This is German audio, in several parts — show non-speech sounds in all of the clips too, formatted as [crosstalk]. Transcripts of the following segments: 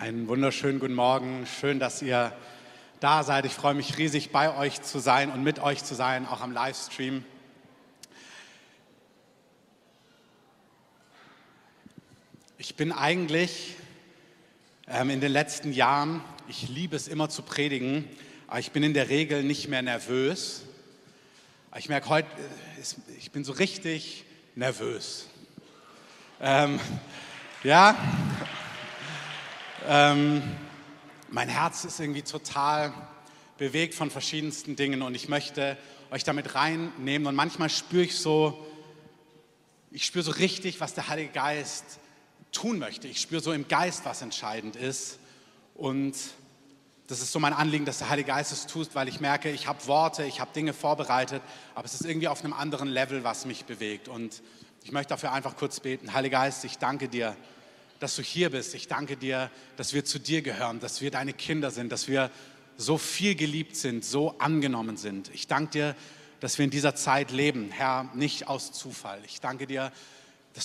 Einen wunderschönen guten Morgen. Schön, dass ihr da seid. Ich freue mich riesig, bei euch zu sein und mit euch zu sein, auch am Livestream. Ich bin eigentlich ähm, in den letzten Jahren, ich liebe es immer zu predigen, aber ich bin in der Regel nicht mehr nervös. Ich merke heute, äh, ich bin so richtig nervös. Ähm, ja, ähm, mein Herz ist irgendwie total bewegt von verschiedensten Dingen und ich möchte euch damit reinnehmen. Und manchmal spüre ich so, ich spüre so richtig, was der Heilige Geist tun möchte. Ich spüre so im Geist, was entscheidend ist. Und das ist so mein Anliegen, dass der Heilige Geist es tut, weil ich merke, ich habe Worte, ich habe Dinge vorbereitet, aber es ist irgendwie auf einem anderen Level, was mich bewegt. Und ich möchte dafür einfach kurz beten. Heiliger Geist, ich danke dir dass du hier bist. Ich danke dir, dass wir zu dir gehören, dass wir deine Kinder sind, dass wir so viel geliebt sind, so angenommen sind. Ich danke dir, dass wir in dieser Zeit leben, Herr, nicht aus Zufall. Ich danke dir,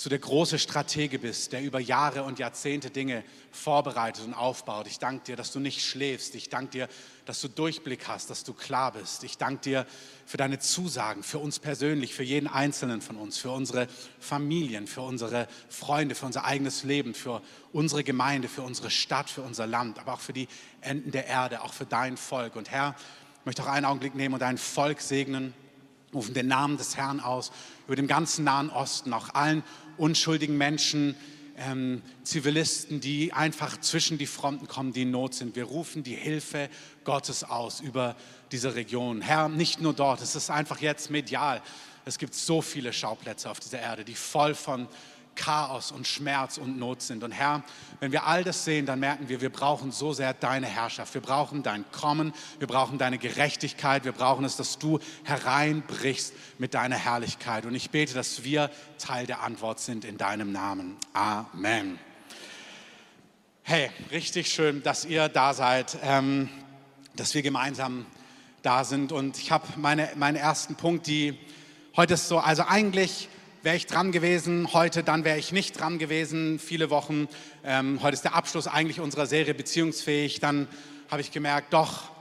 du der große Stratege bist, der über Jahre und Jahrzehnte Dinge vorbereitet und aufbaut. Ich danke dir, dass du nicht schläfst. Ich danke dir, dass du Durchblick hast, dass du klar bist. Ich danke dir für deine Zusagen, für uns persönlich, für jeden Einzelnen von uns, für unsere Familien, für unsere Freunde, für unser eigenes Leben, für unsere Gemeinde, für unsere Stadt, für unser Land, aber auch für die Enden der Erde, auch für dein Volk. Und Herr, ich möchte auch einen Augenblick nehmen und dein Volk segnen rufen den Namen des Herrn aus über dem ganzen Nahen Osten, auch allen unschuldigen Menschen, ähm, Zivilisten, die einfach zwischen die Fronten kommen, die in Not sind. Wir rufen die Hilfe Gottes aus über diese Region. Herr, nicht nur dort, es ist einfach jetzt medial. Es gibt so viele Schauplätze auf dieser Erde, die voll von Chaos und Schmerz und Not sind. Und Herr, wenn wir all das sehen, dann merken wir, wir brauchen so sehr deine Herrschaft. Wir brauchen dein Kommen, wir brauchen deine Gerechtigkeit, wir brauchen es, dass du hereinbrichst mit deiner Herrlichkeit. Und ich bete, dass wir Teil der Antwort sind in deinem Namen. Amen. Hey, richtig schön, dass ihr da seid, ähm, dass wir gemeinsam da sind. Und ich habe meine, meinen ersten Punkt, die heute ist so, also eigentlich wäre ich dran gewesen, heute dann wäre ich nicht dran gewesen, viele Wochen. Ähm, heute ist der Abschluss eigentlich unserer Serie Beziehungsfähig. Dann habe ich gemerkt, doch,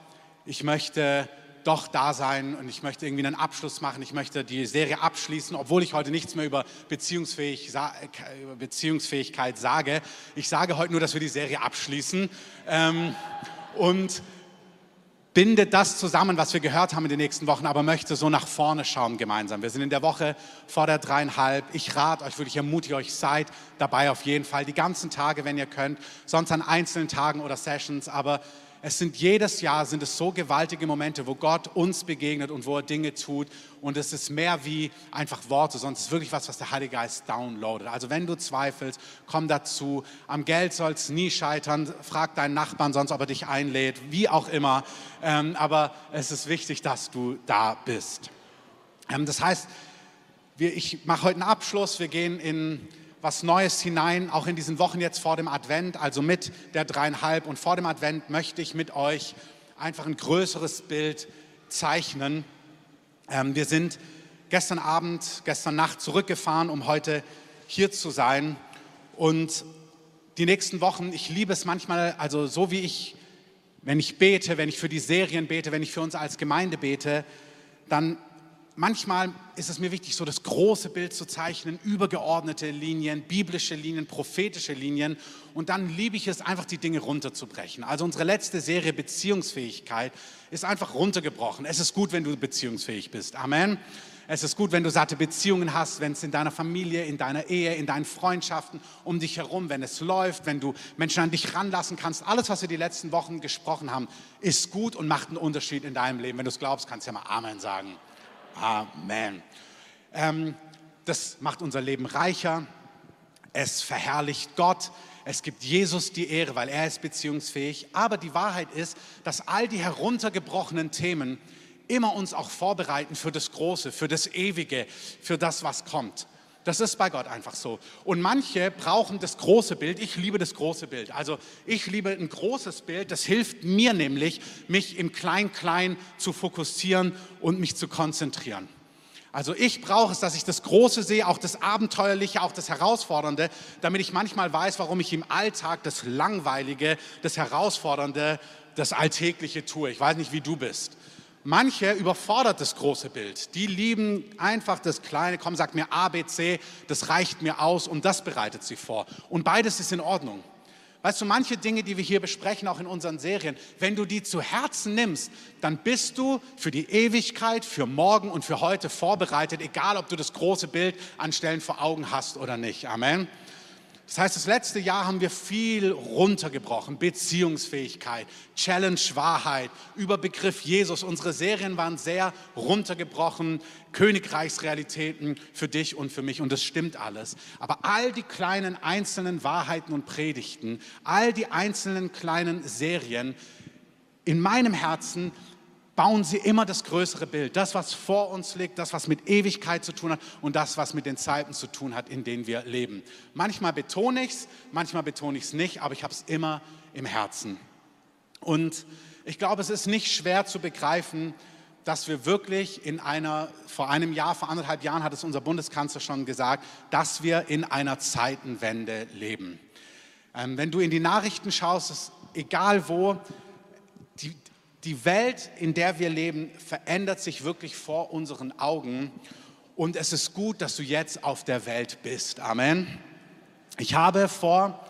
ich möchte doch da sein und ich möchte irgendwie einen Abschluss machen. Ich möchte die Serie abschließen, obwohl ich heute nichts mehr über Beziehungsfähig, Beziehungsfähigkeit sage. Ich sage heute nur, dass wir die Serie abschließen. Ähm, und bindet das zusammen, was wir gehört haben in den nächsten Wochen, aber möchte so nach vorne schauen gemeinsam. Wir sind in der Woche vor der dreieinhalb. Ich rate euch, würde ich ermutige euch, seid dabei auf jeden Fall, die ganzen Tage, wenn ihr könnt, sonst an einzelnen Tagen oder Sessions, aber es sind jedes Jahr sind es so gewaltige Momente, wo Gott uns begegnet und wo er Dinge tut. Und es ist mehr wie einfach Worte, es ist wirklich was, was der Heilige Geist downloadet. Also wenn du zweifelst, komm dazu. Am Geld soll es nie scheitern. Frag deinen Nachbarn sonst, ob er dich einlädt, wie auch immer. Ähm, aber es ist wichtig, dass du da bist. Ähm, das heißt, wir, ich mache heute einen Abschluss. Wir gehen in was Neues hinein, auch in diesen Wochen jetzt vor dem Advent, also mit der dreieinhalb und vor dem Advent möchte ich mit euch einfach ein größeres Bild zeichnen. Ähm, wir sind gestern Abend, gestern Nacht zurückgefahren, um heute hier zu sein. Und die nächsten Wochen, ich liebe es manchmal, also so wie ich, wenn ich bete, wenn ich für die Serien bete, wenn ich für uns als Gemeinde bete, dann manchmal ist es mir wichtig, so das große Bild zu zeichnen, übergeordnete Linien, biblische Linien, prophetische Linien. Und dann liebe ich es einfach, die Dinge runterzubrechen. Also unsere letzte Serie Beziehungsfähigkeit ist einfach runtergebrochen. Es ist gut, wenn du beziehungsfähig bist. Amen. Es ist gut, wenn du satte Beziehungen hast, wenn es in deiner Familie, in deiner Ehe, in deinen Freundschaften um dich herum, wenn es läuft, wenn du Menschen an dich ranlassen kannst. Alles, was wir die letzten Wochen gesprochen haben, ist gut und macht einen Unterschied in deinem Leben. Wenn du es glaubst, kannst du ja mal Amen sagen. Amen. Ähm, das macht unser Leben reicher. Es verherrlicht Gott. Es gibt Jesus die Ehre, weil er ist beziehungsfähig. Aber die Wahrheit ist, dass all die heruntergebrochenen Themen immer uns auch vorbereiten für das Große, für das Ewige, für das, was kommt. Das ist bei Gott einfach so. Und manche brauchen das große Bild. Ich liebe das große Bild. Also ich liebe ein großes Bild. Das hilft mir nämlich, mich im Klein-Klein zu fokussieren und mich zu konzentrieren. Also ich brauche es, dass ich das Große sehe, auch das Abenteuerliche, auch das Herausfordernde, damit ich manchmal weiß, warum ich im Alltag das Langweilige, das Herausfordernde, das Alltägliche tue. Ich weiß nicht, wie du bist. Manche überfordert das große Bild. Die lieben einfach das Kleine. Komm, sag mir A, B, C, das reicht mir aus und das bereitet sie vor. Und beides ist in Ordnung. Weißt du, manche Dinge, die wir hier besprechen, auch in unseren Serien, wenn du die zu Herzen nimmst, dann bist du für die Ewigkeit, für morgen und für heute vorbereitet, egal ob du das große Bild an Stellen vor Augen hast oder nicht. Amen. Das heißt, das letzte Jahr haben wir viel runtergebrochen. Beziehungsfähigkeit, Challenge Wahrheit, über Begriff Jesus. Unsere Serien waren sehr runtergebrochen. Königreichsrealitäten für dich und für mich. Und das stimmt alles. Aber all die kleinen einzelnen Wahrheiten und Predigten, all die einzelnen kleinen Serien in meinem Herzen bauen sie immer das größere Bild, das, was vor uns liegt, das, was mit Ewigkeit zu tun hat und das, was mit den Zeiten zu tun hat, in denen wir leben. Manchmal betone ich es, manchmal betone ich es nicht, aber ich habe es immer im Herzen. Und ich glaube, es ist nicht schwer zu begreifen, dass wir wirklich in einer, vor einem Jahr, vor anderthalb Jahren hat es unser Bundeskanzler schon gesagt, dass wir in einer Zeitenwende leben. Ähm, wenn du in die Nachrichten schaust, ist egal wo, die, die Welt, in der wir leben, verändert sich wirklich vor unseren Augen. Und es ist gut, dass du jetzt auf der Welt bist. Amen. Ich habe vor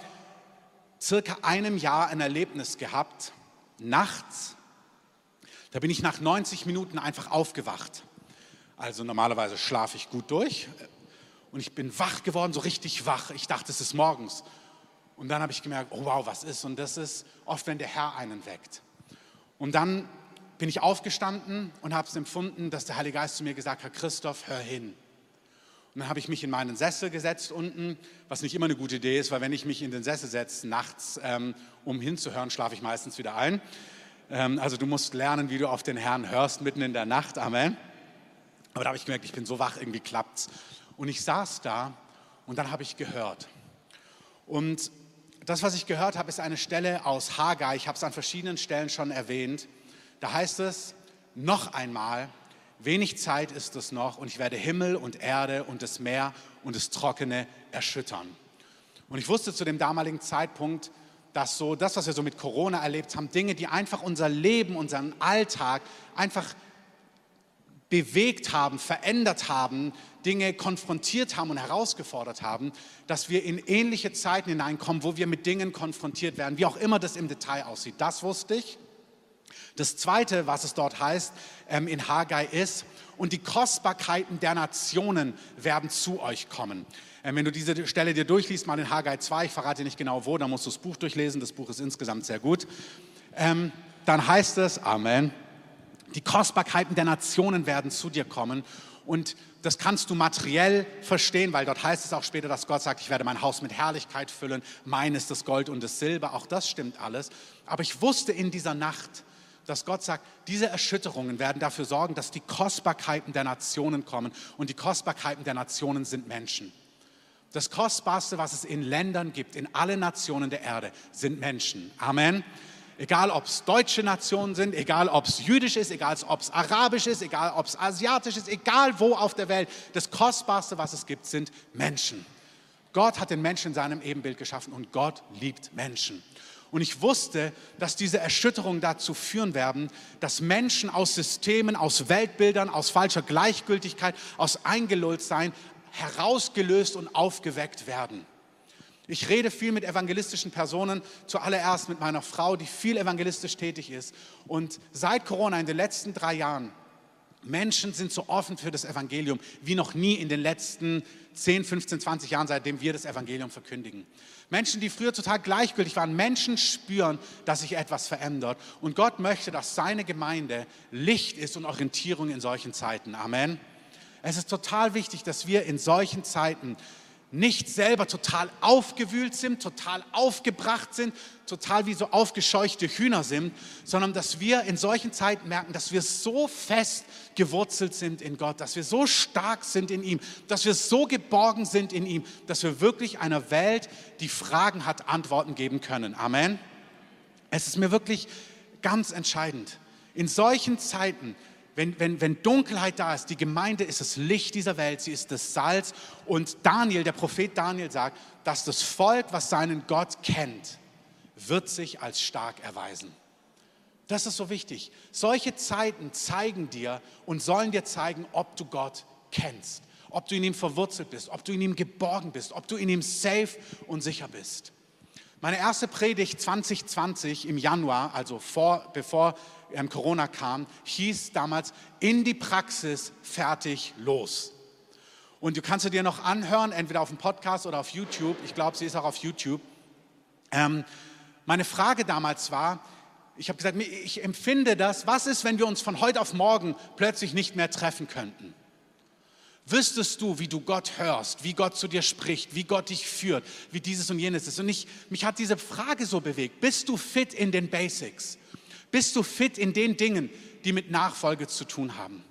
circa einem Jahr ein Erlebnis gehabt, nachts. Da bin ich nach 90 Minuten einfach aufgewacht. Also normalerweise schlafe ich gut durch. Und ich bin wach geworden, so richtig wach. Ich dachte, es ist morgens. Und dann habe ich gemerkt, oh wow, was ist? Und das ist oft, wenn der Herr einen weckt. Und dann bin ich aufgestanden und habe es empfunden, dass der Heilige Geist zu mir gesagt hat, Christoph, hör hin. Und dann habe ich mich in meinen Sessel gesetzt unten, was nicht immer eine gute Idee ist, weil wenn ich mich in den Sessel setze nachts, ähm, um hinzuhören, schlafe ich meistens wieder ein. Ähm, also du musst lernen, wie du auf den Herrn hörst, mitten in der Nacht. Amen. Aber da habe ich gemerkt, ich bin so wach, irgendwie klappt's. Und ich saß da und dann habe ich gehört. Und das, was ich gehört habe, ist eine Stelle aus Haggai. Ich habe es an verschiedenen Stellen schon erwähnt. Da heißt es noch einmal, wenig Zeit ist es noch und ich werde Himmel und Erde und das Meer und das Trockene erschüttern. Und ich wusste zu dem damaligen Zeitpunkt, dass so das, was wir so mit Corona erlebt haben, Dinge, die einfach unser Leben, unseren Alltag einfach bewegt haben, verändert haben, Dinge konfrontiert haben und herausgefordert haben, dass wir in ähnliche Zeiten hineinkommen, wo wir mit Dingen konfrontiert werden, wie auch immer das im Detail aussieht. Das wusste ich. Das Zweite, was es dort heißt ähm, in Haggai ist, und die Kostbarkeiten der Nationen werden zu euch kommen. Ähm, wenn du diese Stelle dir durchliest, mal in Haggai 2, ich verrate nicht genau wo, da musst du das Buch durchlesen, das Buch ist insgesamt sehr gut, ähm, dann heißt es, Amen, die Kostbarkeiten der Nationen werden zu dir kommen und das kannst du materiell verstehen, weil dort heißt es auch später, dass Gott sagt, ich werde mein Haus mit Herrlichkeit füllen, mein ist das Gold und das Silber, auch das stimmt alles. Aber ich wusste in dieser Nacht, dass Gott sagt, diese Erschütterungen werden dafür sorgen, dass die Kostbarkeiten der Nationen kommen. Und die Kostbarkeiten der Nationen sind Menschen. Das Kostbarste, was es in Ländern gibt, in allen Nationen der Erde, sind Menschen. Amen. Egal, ob es deutsche Nationen sind, egal, ob es jüdisch ist, egal, ob es arabisch ist, egal, ob es asiatisch ist, egal wo auf der Welt, das Kostbarste, was es gibt, sind Menschen. Gott hat den Menschen in seinem Ebenbild geschaffen und Gott liebt Menschen. Und ich wusste, dass diese Erschütterungen dazu führen werden, dass Menschen aus Systemen, aus Weltbildern, aus falscher Gleichgültigkeit, aus Eingelulltsein herausgelöst und aufgeweckt werden. Ich rede viel mit evangelistischen Personen, zuallererst mit meiner Frau, die viel evangelistisch tätig ist. Und seit Corona in den letzten drei Jahren, Menschen sind so offen für das Evangelium wie noch nie in den letzten 10, 15, 20 Jahren, seitdem wir das Evangelium verkündigen. Menschen, die früher total gleichgültig waren, Menschen spüren, dass sich etwas verändert. Und Gott möchte, dass seine Gemeinde Licht ist und Orientierung in solchen Zeiten. Amen. Es ist total wichtig, dass wir in solchen Zeiten nicht selber total aufgewühlt sind, total aufgebracht sind, total wie so aufgescheuchte Hühner sind, sondern dass wir in solchen Zeiten merken, dass wir so fest gewurzelt sind in Gott, dass wir so stark sind in ihm, dass wir so geborgen sind in ihm, dass wir wirklich einer Welt, die Fragen hat, Antworten geben können. Amen. Es ist mir wirklich ganz entscheidend. In solchen Zeiten wenn, wenn, wenn Dunkelheit da ist, die Gemeinde ist das Licht dieser Welt, sie ist das Salz. Und Daniel, der Prophet Daniel sagt, dass das Volk, was seinen Gott kennt, wird sich als stark erweisen. Das ist so wichtig. Solche Zeiten zeigen dir und sollen dir zeigen, ob du Gott kennst, ob du in ihm verwurzelt bist, ob du in ihm geborgen bist, ob du in ihm safe und sicher bist. Meine erste Predigt 2020 im Januar, also vor, bevor ähm, Corona kam, hieß damals in die Praxis fertig los. Und du kannst sie dir noch anhören, entweder auf dem Podcast oder auf YouTube. Ich glaube, sie ist auch auf YouTube. Ähm, meine Frage damals war, ich habe gesagt, ich empfinde das, was ist, wenn wir uns von heute auf morgen plötzlich nicht mehr treffen könnten? Wüsstest du, wie du Gott hörst, wie Gott zu dir spricht, wie Gott dich führt, wie dieses und jenes ist? Und ich, mich hat diese Frage so bewegt. Bist du fit in den Basics? Bist du fit in den Dingen, die mit Nachfolge zu tun haben?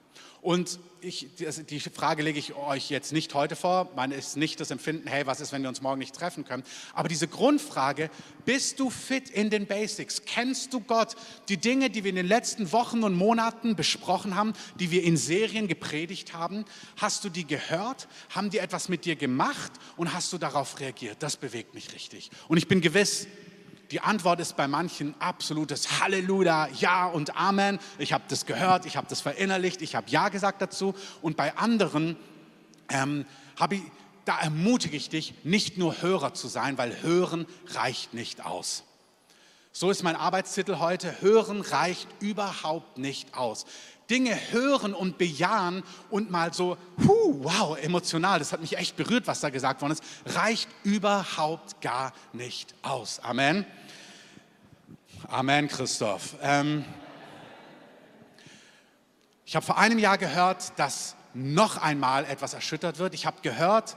Und ich, die Frage lege ich euch jetzt nicht heute vor. Man ist nicht das Empfinden, hey, was ist, wenn wir uns morgen nicht treffen können? Aber diese Grundfrage, bist du fit in den Basics? Kennst du Gott? Die Dinge, die wir in den letzten Wochen und Monaten besprochen haben, die wir in Serien gepredigt haben, hast du die gehört? Haben die etwas mit dir gemacht? Und hast du darauf reagiert? Das bewegt mich richtig. Und ich bin gewiss, die Antwort ist bei manchen absolutes Halleluja, Ja und Amen. Ich habe das gehört, ich habe das verinnerlicht, ich habe Ja gesagt dazu. Und bei anderen ähm, habe ich, da ermutige ich dich, nicht nur Hörer zu sein, weil Hören reicht nicht aus. So ist mein Arbeitstitel heute. Hören reicht überhaupt nicht aus. Dinge hören und bejahen und mal so, huh, wow, emotional, das hat mich echt berührt, was da gesagt worden ist, reicht überhaupt gar nicht aus. Amen. Amen, Christoph. Ähm, ich habe vor einem Jahr gehört, dass noch einmal etwas erschüttert wird. Ich habe gehört,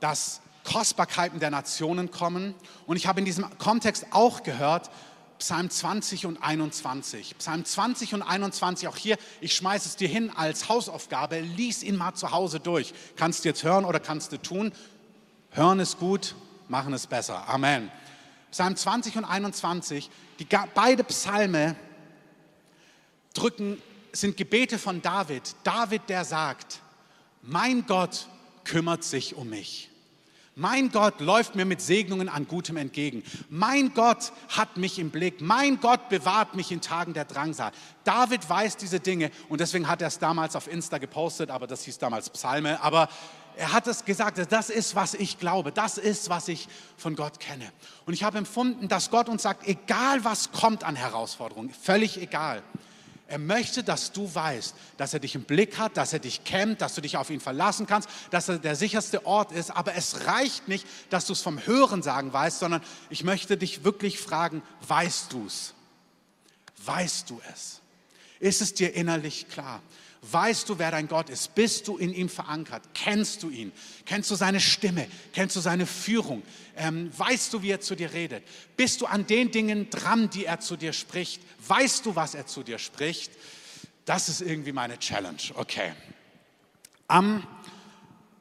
dass Kostbarkeiten der Nationen kommen. Und ich habe in diesem Kontext auch gehört, Psalm 20 und 21. Psalm 20 und 21, auch hier, ich schmeiße es dir hin als Hausaufgabe, lies ihn mal zu Hause durch. Kannst du jetzt hören oder kannst du tun? Hören ist gut, machen ist besser. Amen. Psalm 20 und 21, die, beide Psalme drücken, sind Gebete von David. David, der sagt, mein Gott kümmert sich um mich. Mein Gott läuft mir mit Segnungen an Gutem entgegen. Mein Gott hat mich im Blick. Mein Gott bewahrt mich in Tagen der Drangsal. David weiß diese Dinge und deswegen hat er es damals auf Insta gepostet, aber das hieß damals Psalme. Aber er hat es gesagt, das ist, was ich glaube, das ist, was ich von Gott kenne. Und ich habe empfunden, dass Gott uns sagt, egal was kommt an Herausforderungen, völlig egal. Er möchte, dass du weißt, dass er dich im Blick hat, dass er dich kennt, dass du dich auf ihn verlassen kannst, dass er der sicherste Ort ist. Aber es reicht nicht, dass du es vom Hören sagen weißt, sondern ich möchte dich wirklich fragen, weißt du es? Weißt du es? Ist es dir innerlich klar? Weißt du, wer dein Gott ist? Bist du in ihm verankert? Kennst du ihn? Kennst du seine Stimme? Kennst du seine Führung? Ähm, weißt du, wie er zu dir redet? Bist du an den Dingen dran, die er zu dir spricht? Weißt du, was er zu dir spricht? Das ist irgendwie meine Challenge. Okay. Am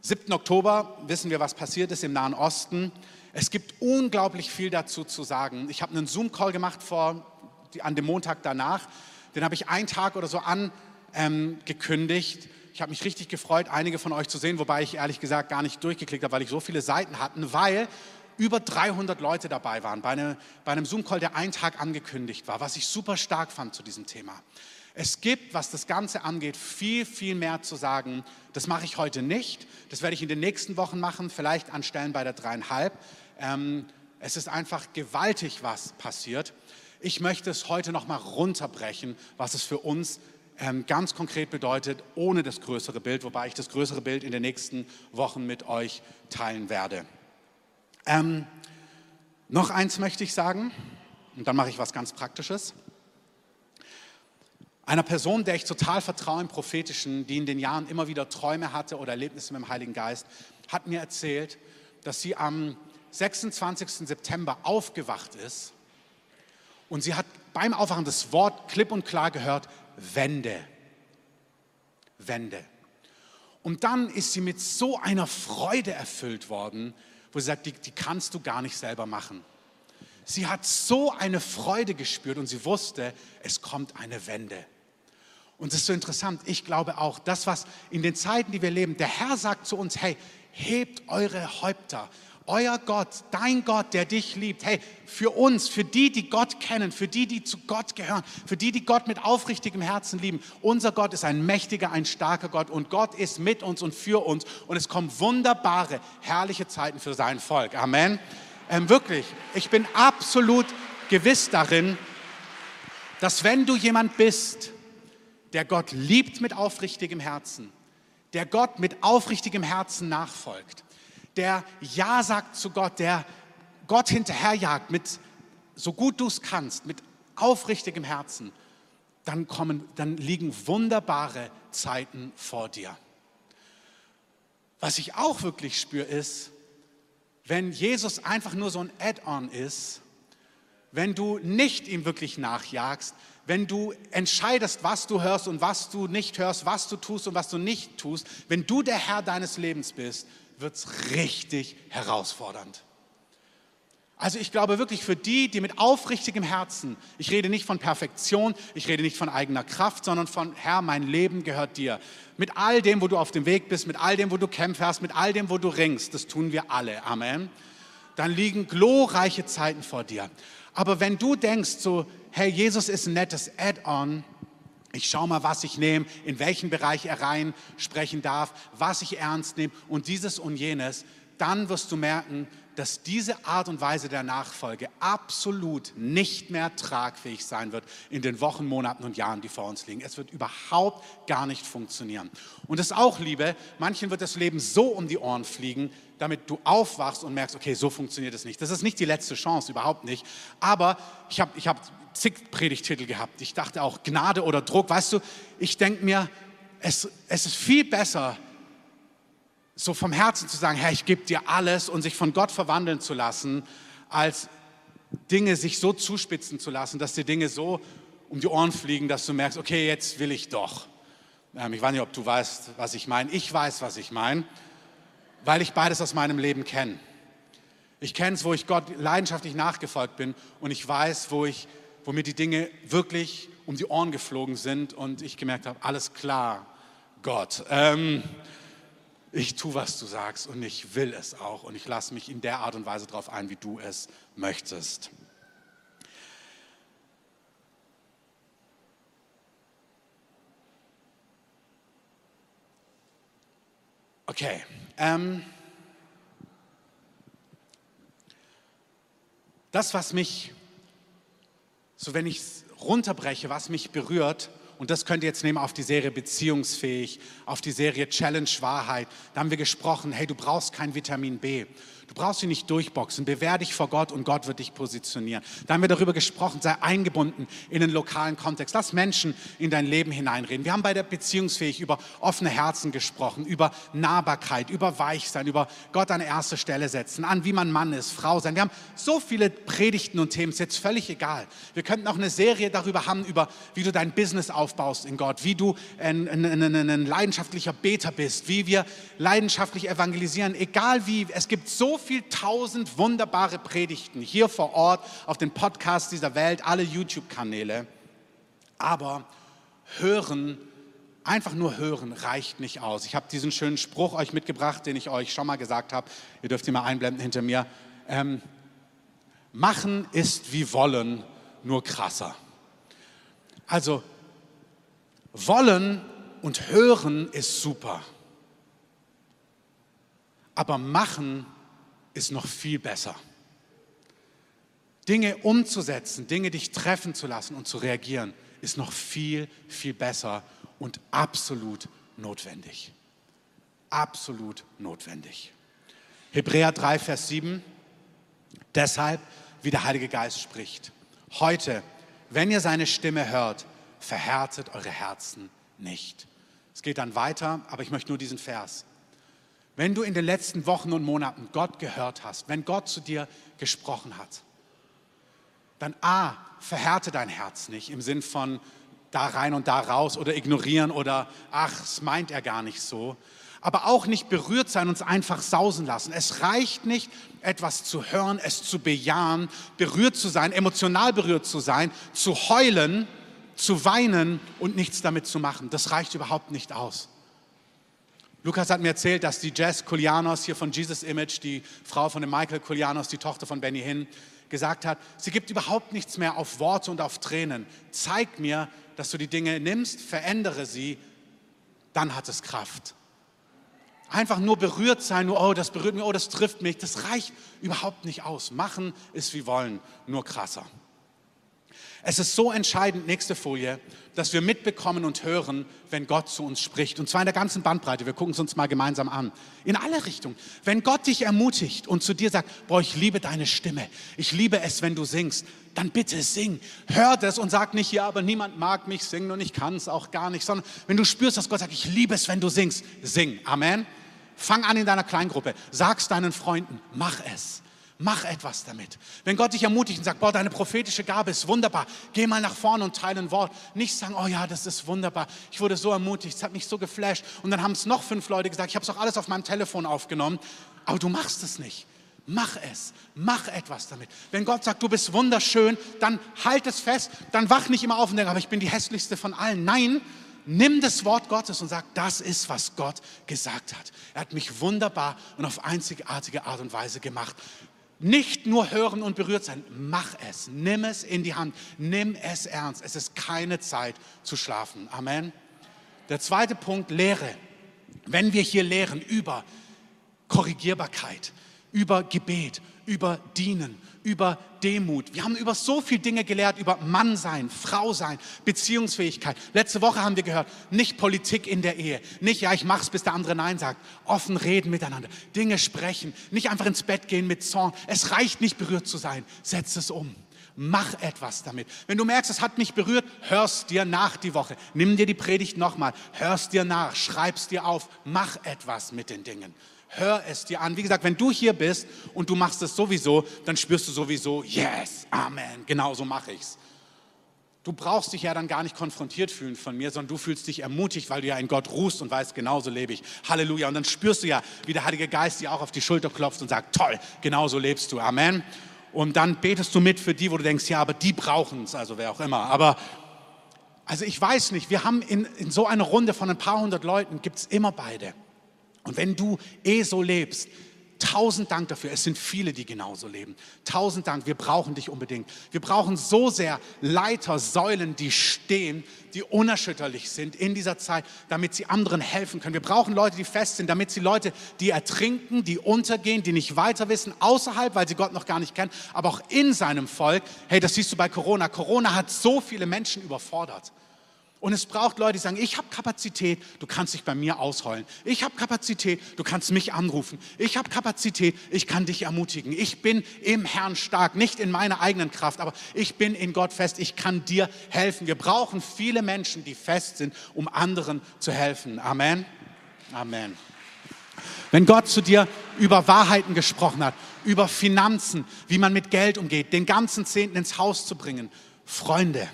7. Oktober wissen wir, was passiert ist im Nahen Osten. Es gibt unglaublich viel dazu zu sagen. Ich habe einen Zoom-Call gemacht vor, an dem Montag danach. Den habe ich einen Tag oder so an ähm, gekündigt. Ich habe mich richtig gefreut, einige von euch zu sehen, wobei ich ehrlich gesagt gar nicht durchgeklickt habe, weil ich so viele Seiten hatte, weil über 300 Leute dabei waren bei, eine, bei einem Zoom-Call, der einen Tag angekündigt war, was ich super stark fand zu diesem Thema. Es gibt, was das Ganze angeht, viel, viel mehr zu sagen. Das mache ich heute nicht. Das werde ich in den nächsten Wochen machen, vielleicht an Stellen bei der dreieinhalb. Ähm, es ist einfach gewaltig, was passiert. Ich möchte es heute noch mal runterbrechen, was es für uns ganz konkret bedeutet, ohne das größere Bild, wobei ich das größere Bild in den nächsten Wochen mit euch teilen werde. Ähm, noch eins möchte ich sagen, und dann mache ich was ganz Praktisches. Einer Person, der ich total vertraue im Prophetischen, die in den Jahren immer wieder Träume hatte oder Erlebnisse mit dem Heiligen Geist, hat mir erzählt, dass sie am 26. September aufgewacht ist und sie hat beim Aufwachen das Wort klipp und klar gehört, Wende. Wende. Und dann ist sie mit so einer Freude erfüllt worden, wo sie sagt, die, die kannst du gar nicht selber machen. Sie hat so eine Freude gespürt und sie wusste, es kommt eine Wende. Und es ist so interessant, ich glaube auch, das, was in den Zeiten, die wir leben, der Herr sagt zu uns, hey, hebt eure Häupter. Euer Gott, dein Gott, der dich liebt. Hey, für uns, für die, die Gott kennen, für die, die zu Gott gehören, für die, die Gott mit aufrichtigem Herzen lieben. Unser Gott ist ein mächtiger, ein starker Gott und Gott ist mit uns und für uns. Und es kommen wunderbare, herrliche Zeiten für sein Volk. Amen. Ähm, wirklich, ich bin absolut gewiss darin, dass wenn du jemand bist, der Gott liebt mit aufrichtigem Herzen, der Gott mit aufrichtigem Herzen nachfolgt, der Ja sagt zu Gott, der Gott hinterherjagt mit so gut du es kannst, mit aufrichtigem Herzen, dann kommen, dann liegen wunderbare Zeiten vor dir. Was ich auch wirklich spüre ist, wenn Jesus einfach nur so ein Add-on ist, wenn du nicht ihm wirklich nachjagst, wenn du entscheidest, was du hörst und was du nicht hörst, was du tust und was du nicht tust, wenn du der Herr deines Lebens bist, wird es richtig herausfordernd. Also ich glaube wirklich für die, die mit aufrichtigem Herzen, ich rede nicht von Perfektion, ich rede nicht von eigener Kraft, sondern von Herr, mein Leben gehört dir. Mit all dem, wo du auf dem Weg bist, mit all dem, wo du kämpfst, mit all dem, wo du ringst, das tun wir alle. Amen. Dann liegen glorreiche Zeiten vor dir. Aber wenn du denkst, so, hey, Jesus ist ein nettes Add-on, ich schaue mal, was ich nehme, in welchen Bereich er rein sprechen darf, was ich ernst nehme und dieses und jenes, dann wirst du merken, dass diese Art und Weise der Nachfolge absolut nicht mehr tragfähig sein wird in den Wochen, Monaten und Jahren, die vor uns liegen. Es wird überhaupt gar nicht funktionieren. Und das auch, Liebe, manchen wird das Leben so um die Ohren fliegen, damit du aufwachst und merkst, okay, so funktioniert es nicht. Das ist nicht die letzte Chance, überhaupt nicht. Aber ich habe ich hab zig Predigtitel gehabt. Ich dachte auch Gnade oder Druck. Weißt du, ich denke mir, es, es ist viel besser, so vom Herzen zu sagen, Herr, ich gebe dir alles und sich von Gott verwandeln zu lassen, als Dinge sich so zuspitzen zu lassen, dass die Dinge so um die Ohren fliegen, dass du merkst, okay, jetzt will ich doch. Ähm, ich weiß nicht, ob du weißt, was ich meine. Ich weiß, was ich meine weil ich beides aus meinem Leben kenne. Ich kenne es, wo ich Gott leidenschaftlich nachgefolgt bin und ich weiß, wo, ich, wo mir die Dinge wirklich um die Ohren geflogen sind und ich gemerkt habe, alles klar, Gott. Ähm, ich tue, was du sagst und ich will es auch und ich lasse mich in der Art und Weise darauf ein, wie du es möchtest. Okay. Ähm, das, was mich, so wenn ich es runterbreche, was mich berührt, und das könnt ihr jetzt nehmen auf die Serie Beziehungsfähig, auf die Serie Challenge Wahrheit. Da haben wir gesprochen, hey, du brauchst kein Vitamin B. Du brauchst sie nicht durchboxen. Bewähr dich vor Gott und Gott wird dich positionieren. Da haben wir darüber gesprochen, sei eingebunden in den lokalen Kontext. Lass Menschen in dein Leben hineinreden. Wir haben bei der Beziehungsfähig über offene Herzen gesprochen, über Nahbarkeit, über Weichsein, über Gott an erste Stelle setzen, an wie man Mann ist, Frau sein. Wir haben so viele Predigten und Themen, ist jetzt völlig egal. Wir könnten auch eine Serie darüber haben, über wie du dein Business aufbaust in Gott, wie du ein, ein, ein, ein leidenschaftlicher Beter bist, wie wir leidenschaftlich evangelisieren, egal wie. Es gibt so viel tausend wunderbare Predigten hier vor Ort, auf den Podcasts dieser Welt, alle YouTube-Kanäle. Aber hören, einfach nur hören, reicht nicht aus. Ich habe diesen schönen Spruch euch mitgebracht, den ich euch schon mal gesagt habe. Ihr dürft ihn mal einblenden hinter mir. Ähm, machen ist wie wollen, nur krasser. Also wollen und hören ist super. Aber machen ist noch viel besser. Dinge umzusetzen, Dinge dich treffen zu lassen und zu reagieren, ist noch viel, viel besser und absolut notwendig. Absolut notwendig. Hebräer 3, Vers 7. Deshalb, wie der Heilige Geist spricht, heute, wenn ihr seine Stimme hört, verhärtet eure Herzen nicht. Es geht dann weiter, aber ich möchte nur diesen Vers. Wenn du in den letzten Wochen und Monaten Gott gehört hast, wenn Gott zu dir gesprochen hat, dann A, verhärte dein Herz nicht im Sinn von da rein und da raus oder ignorieren oder ach, es meint er gar nicht so. Aber auch nicht berührt sein, uns einfach sausen lassen. Es reicht nicht, etwas zu hören, es zu bejahen, berührt zu sein, emotional berührt zu sein, zu heulen, zu weinen und nichts damit zu machen. Das reicht überhaupt nicht aus. Lukas hat mir erzählt, dass die Jess Koulianos hier von Jesus Image, die Frau von dem Michael Koulianos, die Tochter von Benny Hinn, gesagt hat, sie gibt überhaupt nichts mehr auf Worte und auf Tränen. Zeig mir, dass du die Dinge nimmst, verändere sie, dann hat es Kraft. Einfach nur berührt sein, nur, oh, das berührt mich, oh, das trifft mich, das reicht überhaupt nicht aus. Machen ist wie wollen, nur krasser. Es ist so entscheidend, nächste Folie, dass wir mitbekommen und hören, wenn Gott zu uns spricht. Und zwar in der ganzen Bandbreite. Wir gucken es uns mal gemeinsam an. In alle Richtungen. Wenn Gott dich ermutigt und zu dir sagt, boah, ich liebe deine Stimme. Ich liebe es, wenn du singst. Dann bitte sing. Hör das und sag nicht, ja, aber niemand mag mich singen und ich kann es auch gar nicht. Sondern wenn du spürst, dass Gott sagt, ich liebe es, wenn du singst, sing. Amen. Fang an in deiner Kleingruppe. Sag's deinen Freunden. Mach es. Mach etwas damit. Wenn Gott dich ermutigt und sagt, boah, deine prophetische Gabe ist wunderbar, geh mal nach vorne und teile ein Wort. Nicht sagen, oh ja, das ist wunderbar. Ich wurde so ermutigt, es hat mich so geflasht. Und dann haben es noch fünf Leute gesagt, ich habe es auch alles auf meinem Telefon aufgenommen. Aber du machst es nicht. Mach es, mach etwas damit. Wenn Gott sagt, du bist wunderschön, dann halt es fest, dann wach nicht immer auf und denk, aber ich bin die hässlichste von allen. Nein, nimm das Wort Gottes und sag, das ist, was Gott gesagt hat. Er hat mich wunderbar und auf einzigartige Art und Weise gemacht. Nicht nur hören und berührt sein, mach es, nimm es in die Hand, nimm es ernst. Es ist keine Zeit zu schlafen. Amen. Der zweite Punkt, Lehre. Wenn wir hier lehren über Korrigierbarkeit, über Gebet, über Dienen, über Demut. Wir haben über so viele Dinge gelehrt, über Mann sein, Frau sein, Beziehungsfähigkeit. Letzte Woche haben wir gehört, nicht Politik in der Ehe, nicht ja, ich mach's, bis der andere Nein sagt. Offen reden miteinander, Dinge sprechen, nicht einfach ins Bett gehen mit Zorn. Es reicht nicht berührt zu sein, setz es um. Mach etwas damit. Wenn du merkst, es hat mich berührt, hörst dir nach die Woche. Nimm dir die Predigt nochmal, hörst dir nach, schreibst dir auf, mach etwas mit den Dingen. Hör es dir an. Wie gesagt, wenn du hier bist und du machst es sowieso, dann spürst du sowieso, yes, Amen, genau so mache ich's. Du brauchst dich ja dann gar nicht konfrontiert fühlen von mir, sondern du fühlst dich ermutigt, weil du ja in Gott ruhst und weißt, genauso lebe ich. Halleluja. Und dann spürst du ja, wie der Heilige Geist dir auch auf die Schulter klopft und sagt, toll, genauso lebst du. Amen. Und dann betest du mit für die, wo du denkst, ja, aber die brauchen es, also wer auch immer. Aber also ich weiß nicht, wir haben in, in so einer Runde von ein paar hundert Leuten, gibt es immer beide. Und wenn du eh so lebst, tausend Dank dafür. Es sind viele, die genauso leben. Tausend Dank. Wir brauchen dich unbedingt. Wir brauchen so sehr Leiter, Säulen, die stehen, die unerschütterlich sind in dieser Zeit, damit sie anderen helfen können. Wir brauchen Leute, die fest sind, damit sie Leute, die ertrinken, die untergehen, die nicht weiter wissen, außerhalb, weil sie Gott noch gar nicht kennen, aber auch in seinem Volk. Hey, das siehst du bei Corona. Corona hat so viele Menschen überfordert. Und es braucht Leute, die sagen, ich habe Kapazität, du kannst dich bei mir ausheulen. Ich habe Kapazität, du kannst mich anrufen. Ich habe Kapazität, ich kann dich ermutigen. Ich bin im Herrn stark, nicht in meiner eigenen Kraft, aber ich bin in Gott fest, ich kann dir helfen. Wir brauchen viele Menschen, die fest sind, um anderen zu helfen. Amen. Amen. Wenn Gott zu dir über Wahrheiten gesprochen hat, über Finanzen, wie man mit Geld umgeht, den ganzen Zehnten ins Haus zu bringen, Freunde,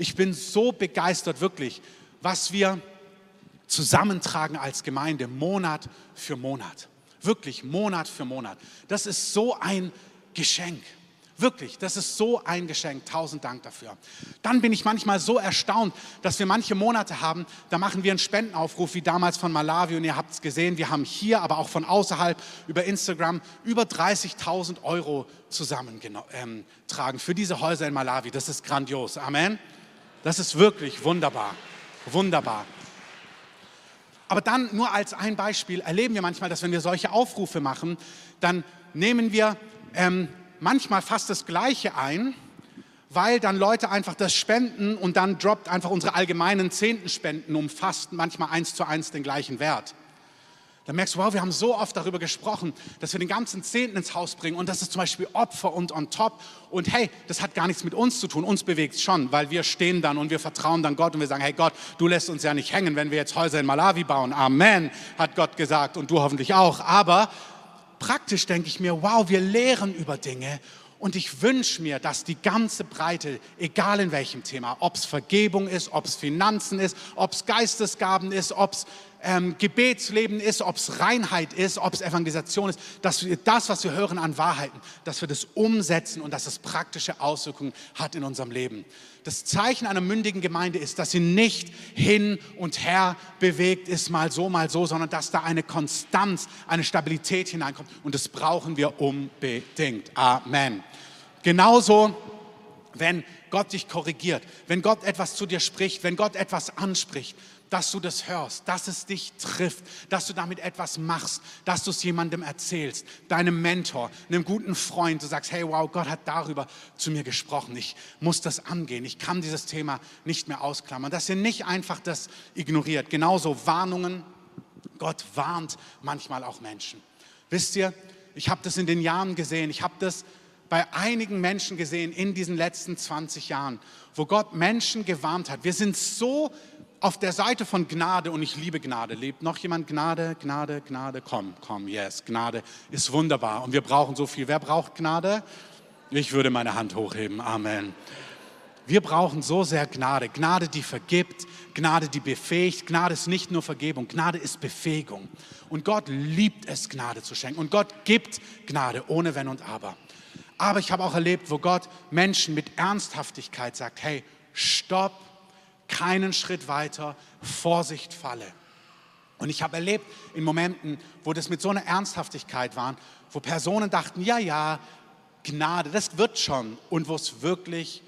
ich bin so begeistert, wirklich, was wir zusammentragen als Gemeinde, Monat für Monat. Wirklich, Monat für Monat. Das ist so ein Geschenk. Wirklich, das ist so ein Geschenk. Tausend Dank dafür. Dann bin ich manchmal so erstaunt, dass wir manche Monate haben, da machen wir einen Spendenaufruf, wie damals von Malawi. Und ihr habt es gesehen, wir haben hier, aber auch von außerhalb über Instagram über 30.000 Euro zusammentragen ähm, für diese Häuser in Malawi. Das ist grandios. Amen. Das ist wirklich wunderbar. Wunderbar. Aber dann nur als ein Beispiel erleben wir manchmal, dass wenn wir solche Aufrufe machen, dann nehmen wir ähm, manchmal fast das Gleiche ein, weil dann Leute einfach das spenden und dann droppt einfach unsere allgemeinen Zehntenspenden um fast manchmal eins zu eins den gleichen Wert. Dann merkst du, wow, wir haben so oft darüber gesprochen, dass wir den ganzen Zehnten ins Haus bringen und das ist zum Beispiel Opfer und on top. Und hey, das hat gar nichts mit uns zu tun. Uns bewegt es schon, weil wir stehen dann und wir vertrauen dann Gott und wir sagen, hey Gott, du lässt uns ja nicht hängen, wenn wir jetzt Häuser in Malawi bauen. Amen, hat Gott gesagt und du hoffentlich auch. Aber praktisch denke ich mir, wow, wir lehren über Dinge und ich wünsche mir, dass die ganze Breite, egal in welchem Thema, ob es Vergebung ist, ob es Finanzen ist, ob es Geistesgaben ist, ob es ähm, Gebetsleben ist, ob es Reinheit ist, ob es Evangelisation ist, dass wir das, was wir hören an Wahrheiten, dass wir das umsetzen und dass es praktische Auswirkungen hat in unserem Leben. Das Zeichen einer mündigen Gemeinde ist, dass sie nicht hin und her bewegt ist, mal so, mal so, sondern dass da eine Konstanz, eine Stabilität hineinkommt. Und das brauchen wir unbedingt. Amen. Genauso, wenn Gott dich korrigiert, wenn Gott etwas zu dir spricht, wenn Gott etwas anspricht, dass du das hörst, dass es dich trifft, dass du damit etwas machst, dass du es jemandem erzählst, deinem Mentor, einem guten Freund, du sagst, hey, wow, Gott hat darüber zu mir gesprochen, ich muss das angehen, ich kann dieses Thema nicht mehr ausklammern, dass ihr nicht einfach das ignoriert. Genauso Warnungen, Gott warnt manchmal auch Menschen. Wisst ihr, ich habe das in den Jahren gesehen, ich habe das bei einigen Menschen gesehen in diesen letzten 20 Jahren, wo Gott Menschen gewarnt hat. Wir sind so auf der Seite von Gnade und ich liebe Gnade. Lebt noch jemand Gnade, Gnade, Gnade? Komm, komm, yes, Gnade ist wunderbar und wir brauchen so viel. Wer braucht Gnade? Ich würde meine Hand hochheben. Amen. Wir brauchen so sehr Gnade. Gnade, die vergibt, Gnade, die befähigt. Gnade ist nicht nur Vergebung, Gnade ist Befähigung. Und Gott liebt es, Gnade zu schenken. Und Gott gibt Gnade ohne Wenn und Aber. Aber ich habe auch erlebt, wo Gott Menschen mit Ernsthaftigkeit sagt, hey, stopp, keinen Schritt weiter, Vorsicht, Falle. Und ich habe erlebt in Momenten, wo das mit so einer Ernsthaftigkeit war, wo Personen dachten, ja, ja, Gnade, das wird schon. Und wo es wirklich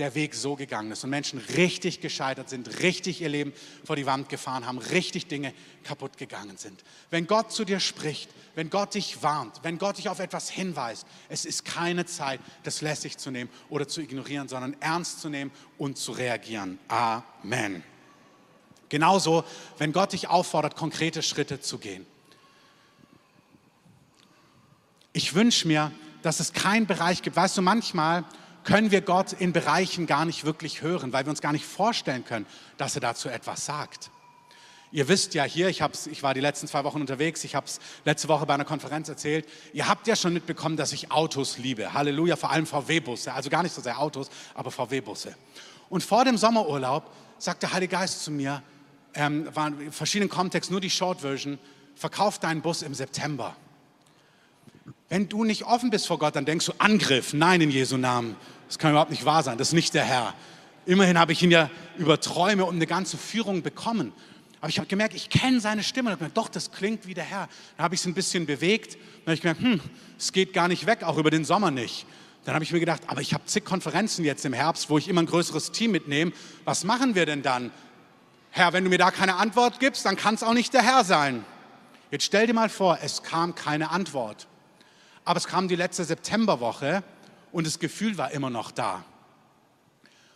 der Weg so gegangen ist und Menschen richtig gescheitert sind, richtig ihr Leben vor die Wand gefahren haben, richtig Dinge kaputt gegangen sind. Wenn Gott zu dir spricht, wenn Gott dich warnt, wenn Gott dich auf etwas hinweist, es ist keine Zeit, das lässig zu nehmen oder zu ignorieren, sondern ernst zu nehmen und zu reagieren. Amen. Genauso, wenn Gott dich auffordert, konkrete Schritte zu gehen. Ich wünsche mir, dass es keinen Bereich gibt. Weißt du, manchmal können wir Gott in Bereichen gar nicht wirklich hören, weil wir uns gar nicht vorstellen können, dass er dazu etwas sagt. Ihr wisst ja hier, ich, ich war die letzten zwei Wochen unterwegs, ich habe es letzte Woche bei einer Konferenz erzählt, ihr habt ja schon mitbekommen, dass ich Autos liebe. Halleluja, vor allem VW-Busse, also gar nicht so sehr Autos, aber VW-Busse. Und vor dem Sommerurlaub sagt der Heilige Geist zu mir, ähm, waren in verschiedenen Kontexten, nur die Short Version, verkauf deinen Bus im September. Wenn du nicht offen bist vor Gott, dann denkst du Angriff. Nein, in Jesu Namen. Das kann überhaupt nicht wahr sein. Das ist nicht der Herr. Immerhin habe ich ihn ja über Träume und eine ganze Führung bekommen. Aber ich habe gemerkt, ich kenne seine Stimme. Und gemerkt, doch, das klingt wie der Herr. Dann habe ich es ein bisschen bewegt. Dann habe ich gemerkt, hm, es geht gar nicht weg, auch über den Sommer nicht. Dann habe ich mir gedacht, aber ich habe zig Konferenzen jetzt im Herbst, wo ich immer ein größeres Team mitnehme. Was machen wir denn dann? Herr, wenn du mir da keine Antwort gibst, dann kann es auch nicht der Herr sein. Jetzt stell dir mal vor, es kam keine Antwort. Aber es kam die letzte Septemberwoche und das Gefühl war immer noch da.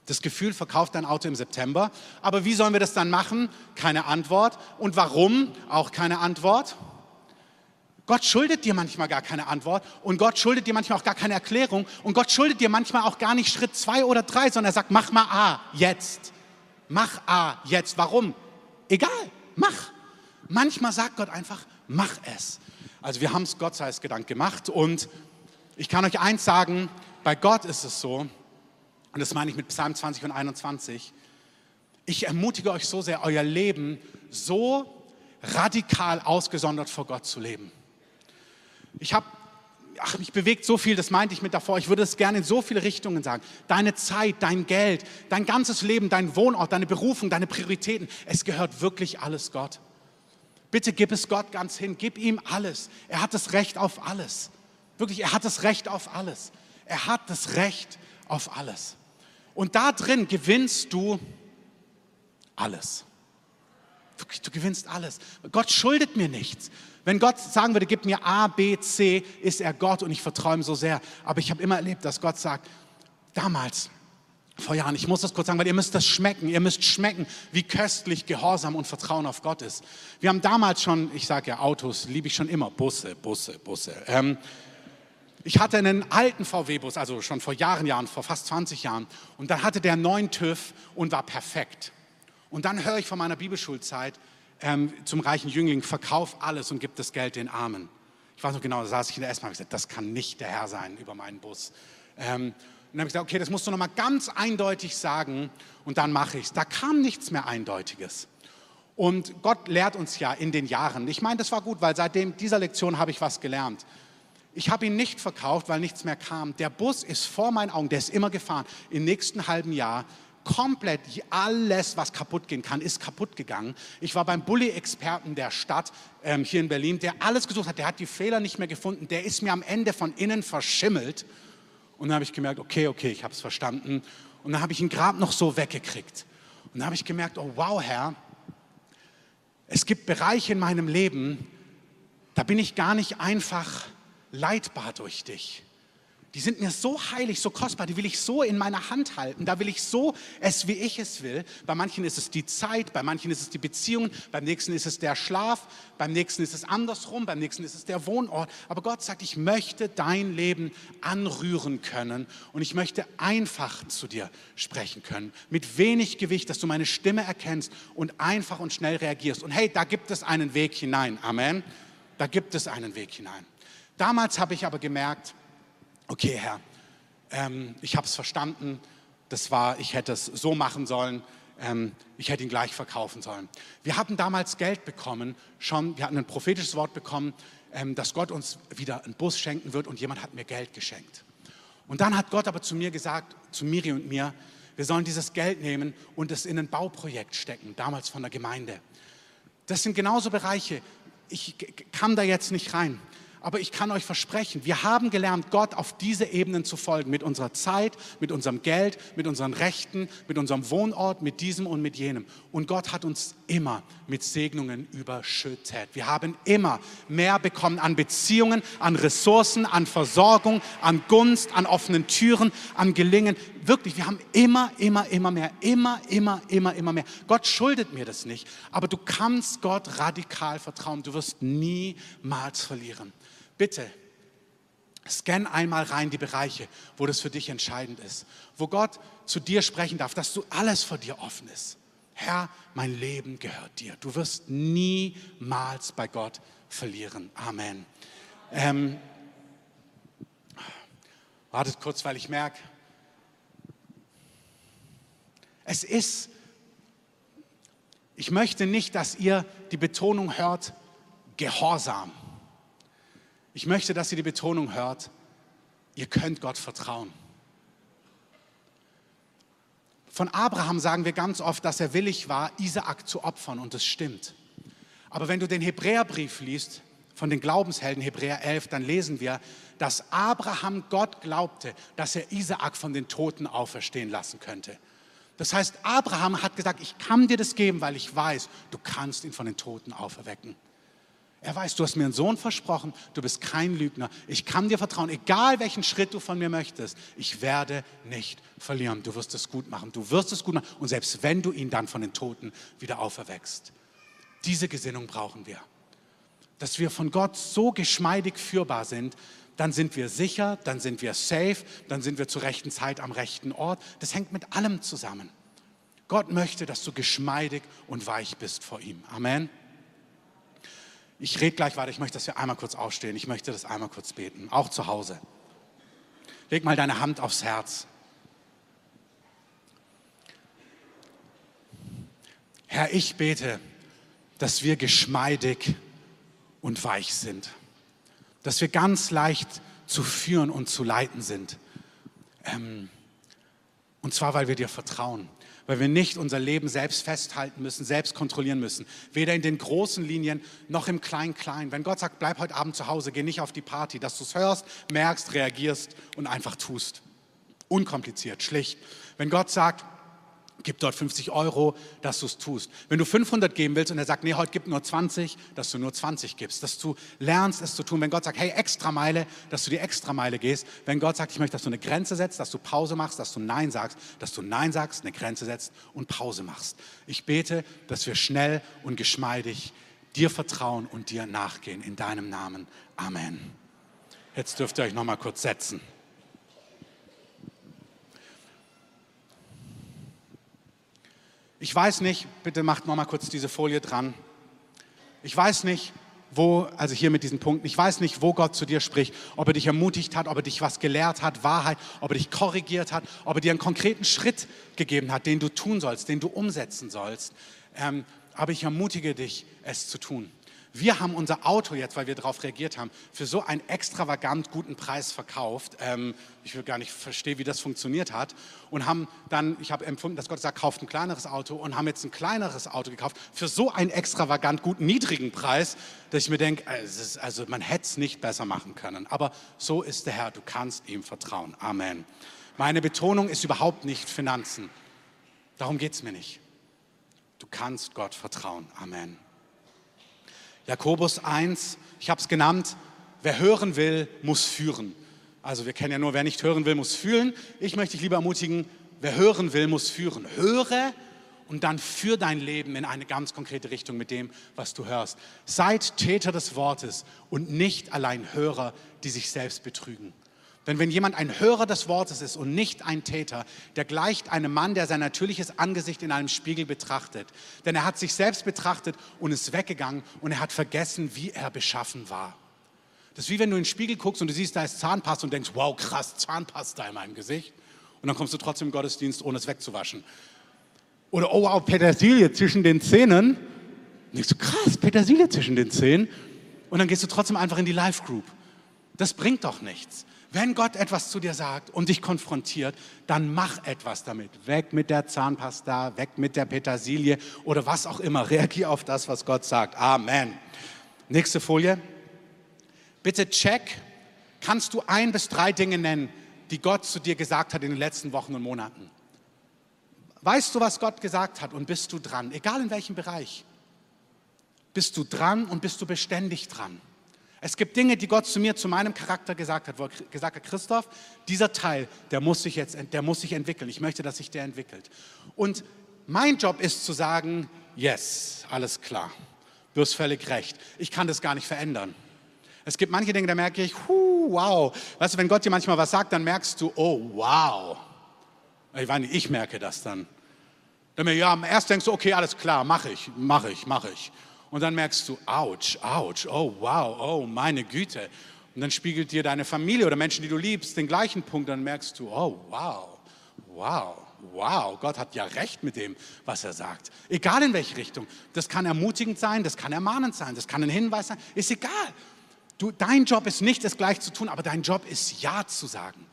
Das Gefühl verkauft dein Auto im September. Aber wie sollen wir das dann machen? Keine Antwort. Und warum? Auch keine Antwort. Gott schuldet dir manchmal gar keine Antwort und Gott schuldet dir manchmal auch gar keine Erklärung und Gott schuldet dir manchmal auch gar nicht Schritt zwei oder drei, sondern er sagt, mach mal A, jetzt. Mach A, jetzt. Warum? Egal, mach. Manchmal sagt Gott einfach, mach es. Also wir haben es Gott sei Dank gemacht und ich kann euch eins sagen, bei Gott ist es so, und das meine ich mit Psalm 20 und 21, ich ermutige euch so sehr, euer Leben so radikal ausgesondert vor Gott zu leben. Ich habe, ach, mich bewegt so viel, das meinte ich mit davor, ich würde es gerne in so viele Richtungen sagen. Deine Zeit, dein Geld, dein ganzes Leben, dein Wohnort, deine Berufung, deine Prioritäten, es gehört wirklich alles Gott. Bitte gib es Gott ganz hin, gib ihm alles. Er hat das Recht auf alles. Wirklich, er hat das Recht auf alles. Er hat das Recht auf alles. Und da drin gewinnst du alles. Wirklich, du gewinnst alles. Gott schuldet mir nichts. Wenn Gott sagen würde, gib mir A, B, C, ist er Gott und ich vertraue ihm so sehr. Aber ich habe immer erlebt, dass Gott sagt, damals, vor Jahren, ich muss das kurz sagen, weil ihr müsst das schmecken. Ihr müsst schmecken, wie köstlich Gehorsam und Vertrauen auf Gott ist. Wir haben damals schon, ich sage ja Autos, liebe ich schon immer, Busse, Busse, Busse. Ähm, ich hatte einen alten VW-Bus, also schon vor Jahren, Jahren, vor fast 20 Jahren. Und dann hatte der einen neuen TÜV und war perfekt. Und dann höre ich von meiner Bibelschulzeit ähm, zum reichen Jüngling, verkauf alles und gib das Geld den Armen. Ich weiß noch genau, da saß ich in der S-Bahn und gesagt, das kann nicht der Herr sein über meinen Bus. Ähm, dann habe ich gesagt, okay, das musst du nochmal ganz eindeutig sagen und dann mache ich es. Da kam nichts mehr Eindeutiges. Und Gott lehrt uns ja in den Jahren. Ich meine, das war gut, weil seitdem dieser Lektion habe ich was gelernt. Ich habe ihn nicht verkauft, weil nichts mehr kam. Der Bus ist vor meinen Augen, der ist immer gefahren. Im nächsten halben Jahr komplett alles, was kaputt gehen kann, ist kaputt gegangen. Ich war beim Bully-Experten der Stadt ähm, hier in Berlin, der alles gesucht hat. Der hat die Fehler nicht mehr gefunden. Der ist mir am Ende von innen verschimmelt. Und dann habe ich gemerkt, okay, okay, ich habe es verstanden. Und dann habe ich ihn gerade noch so weggekriegt. Und dann habe ich gemerkt, oh wow, Herr, es gibt Bereiche in meinem Leben, da bin ich gar nicht einfach leitbar durch dich. Die sind mir so heilig, so kostbar, die will ich so in meiner Hand halten. Da will ich so es, wie ich es will. Bei manchen ist es die Zeit, bei manchen ist es die Beziehung, beim nächsten ist es der Schlaf, beim nächsten ist es andersrum, beim nächsten ist es der Wohnort. Aber Gott sagt, ich möchte dein Leben anrühren können und ich möchte einfach zu dir sprechen können. Mit wenig Gewicht, dass du meine Stimme erkennst und einfach und schnell reagierst. Und hey, da gibt es einen Weg hinein. Amen. Da gibt es einen Weg hinein. Damals habe ich aber gemerkt, okay Herr, ähm, ich habe es verstanden, das war, ich hätte es so machen sollen, ähm, ich hätte ihn gleich verkaufen sollen. Wir hatten damals Geld bekommen, schon, wir hatten ein prophetisches Wort bekommen, ähm, dass Gott uns wieder einen Bus schenken wird und jemand hat mir Geld geschenkt. Und dann hat Gott aber zu mir gesagt, zu Miri und mir, wir sollen dieses Geld nehmen und es in ein Bauprojekt stecken, damals von der Gemeinde. Das sind genauso Bereiche, ich kam da jetzt nicht rein. Aber ich kann euch versprechen, wir haben gelernt, Gott auf diese Ebenen zu folgen, mit unserer Zeit, mit unserem Geld, mit unseren Rechten, mit unserem Wohnort, mit diesem und mit jenem. Und Gott hat uns immer mit Segnungen überschüttet. Wir haben immer mehr bekommen an Beziehungen, an Ressourcen, an Versorgung, an Gunst, an offenen Türen, an Gelingen. Wirklich, wir haben immer, immer, immer mehr, immer, immer, immer, immer mehr. Gott schuldet mir das nicht, aber du kannst Gott radikal vertrauen. Du wirst niemals verlieren. Bitte, scan einmal rein die Bereiche, wo das für dich entscheidend ist, wo Gott zu dir sprechen darf, dass du alles vor dir offen ist. Herr, mein Leben gehört dir. Du wirst niemals bei Gott verlieren. Amen. Ähm, wartet kurz, weil ich merke, es ist, ich möchte nicht, dass ihr die Betonung hört, Gehorsam. Ich möchte, dass ihr die Betonung hört, ihr könnt Gott vertrauen. Von Abraham sagen wir ganz oft, dass er willig war, Isaak zu opfern und das stimmt. Aber wenn du den Hebräerbrief liest, von den Glaubenshelden Hebräer 11, dann lesen wir, dass Abraham Gott glaubte, dass er Isaak von den Toten auferstehen lassen könnte. Das heißt, Abraham hat gesagt, ich kann dir das geben, weil ich weiß, du kannst ihn von den Toten auferwecken. Er weiß, du hast mir einen Sohn versprochen, du bist kein Lügner. Ich kann dir vertrauen, egal welchen Schritt du von mir möchtest. Ich werde nicht verlieren. Du wirst es gut machen. Du wirst es gut machen. Und selbst wenn du ihn dann von den Toten wieder auferweckst. Diese Gesinnung brauchen wir. Dass wir von Gott so geschmeidig führbar sind, dann sind wir sicher, dann sind wir safe, dann sind wir zur rechten Zeit am rechten Ort. Das hängt mit allem zusammen. Gott möchte, dass du geschmeidig und weich bist vor ihm. Amen. Ich rede gleich weiter, ich möchte, dass wir einmal kurz aufstehen. Ich möchte das einmal kurz beten, auch zu Hause. Leg mal deine Hand aufs Herz. Herr, ich bete, dass wir geschmeidig und weich sind, dass wir ganz leicht zu führen und zu leiten sind. Ähm, und zwar, weil wir dir vertrauen weil wir nicht unser Leben selbst festhalten müssen, selbst kontrollieren müssen. Weder in den großen Linien noch im Klein-Klein. Wenn Gott sagt, bleib heute Abend zu Hause, geh nicht auf die Party, dass du es hörst, merkst, reagierst und einfach tust. Unkompliziert, schlicht. Wenn Gott sagt, gib dort 50 Euro, dass du es tust. Wenn du 500 geben willst und er sagt, nee, heute gib nur 20, dass du nur 20 gibst, dass du lernst es zu tun. Wenn Gott sagt, hey, Extrameile, dass du die Extrameile gehst. Wenn Gott sagt, ich möchte, dass du eine Grenze setzt, dass du Pause machst, dass du Nein sagst, dass du Nein sagst, eine Grenze setzt und Pause machst. Ich bete, dass wir schnell und geschmeidig dir vertrauen und dir nachgehen. In deinem Namen. Amen. Jetzt dürft ihr euch noch mal kurz setzen. Ich weiß nicht, bitte macht noch mal kurz diese Folie dran. Ich weiß nicht, wo, also hier mit diesen Punkten, ich weiß nicht, wo Gott zu dir spricht, ob er dich ermutigt hat, ob er dich was gelehrt hat, Wahrheit, ob er dich korrigiert hat, ob er dir einen konkreten Schritt gegeben hat, den du tun sollst, den du umsetzen sollst. Ähm, aber ich ermutige dich, es zu tun. Wir haben unser Auto jetzt, weil wir darauf reagiert haben, für so einen extravagant guten Preis verkauft. Ähm, ich will gar nicht verstehen, wie das funktioniert hat. Und haben dann, ich habe empfunden, dass Gott sagt, kauft ein kleineres Auto und haben jetzt ein kleineres Auto gekauft für so einen extravagant guten, niedrigen Preis, dass ich mir denke, also, also man hätte es nicht besser machen können. Aber so ist der Herr, du kannst ihm vertrauen. Amen. Meine Betonung ist überhaupt nicht Finanzen. Darum geht es mir nicht. Du kannst Gott vertrauen. Amen. Jakobus 1, ich habe es genannt, wer hören will, muss führen. Also wir kennen ja nur, wer nicht hören will, muss fühlen. Ich möchte dich lieber ermutigen, wer hören will, muss führen. Höre und dann führ dein Leben in eine ganz konkrete Richtung mit dem, was du hörst. Seid Täter des Wortes und nicht allein Hörer, die sich selbst betrügen. Denn wenn jemand ein Hörer des Wortes ist und nicht ein Täter, der gleicht einem Mann, der sein natürliches Angesicht in einem Spiegel betrachtet. Denn er hat sich selbst betrachtet und ist weggegangen und er hat vergessen, wie er beschaffen war. Das ist wie wenn du in den Spiegel guckst und du siehst, da ist Zahnpasta und denkst, wow, krass, Zahnpasta in meinem Gesicht. Und dann kommst du trotzdem im Gottesdienst, ohne es wegzuwaschen. Oder, oh wow, Petersilie zwischen den Zähnen. Und denkst du, krass, Petersilie zwischen den Zähnen. Und dann gehst du trotzdem einfach in die Live Group. Das bringt doch nichts. Wenn Gott etwas zu dir sagt und dich konfrontiert, dann mach etwas damit. Weg mit der Zahnpasta, weg mit der Petersilie oder was auch immer. [laughs] Reagier auf das, was Gott sagt. Amen. Nächste Folie. Bitte check, kannst du ein bis drei Dinge nennen, die Gott zu dir gesagt hat in den letzten Wochen und Monaten? Weißt du, was Gott gesagt hat und bist du dran? Egal in welchem Bereich. Bist du dran und bist du beständig dran? Es gibt Dinge, die Gott zu mir, zu meinem Charakter gesagt hat, wo er gesagt hat, Christoph, dieser Teil, der muss sich jetzt, der muss sich entwickeln. Ich möchte, dass sich der entwickelt. Und mein Job ist zu sagen, yes, alles klar. Du hast völlig recht. Ich kann das gar nicht verändern. Es gibt manche Dinge, da merke ich, hu, wow. Weißt du, wenn Gott dir manchmal was sagt, dann merkst du, oh, wow. Ich meine, ich merke das dann. Dann mir, ja, erst denkst du, okay, alles klar, mache ich, mache ich, mache ich. Und dann merkst du, ouch, ouch, oh wow, oh meine Güte. Und dann spiegelt dir deine Familie oder Menschen, die du liebst, den gleichen Punkt. Dann merkst du, oh wow, wow, wow, Gott hat ja recht mit dem, was er sagt. Egal in welche Richtung. Das kann ermutigend sein, das kann ermahnend sein, das kann ein Hinweis sein, ist egal. Du, dein Job ist nicht, es gleich zu tun, aber dein Job ist Ja zu sagen.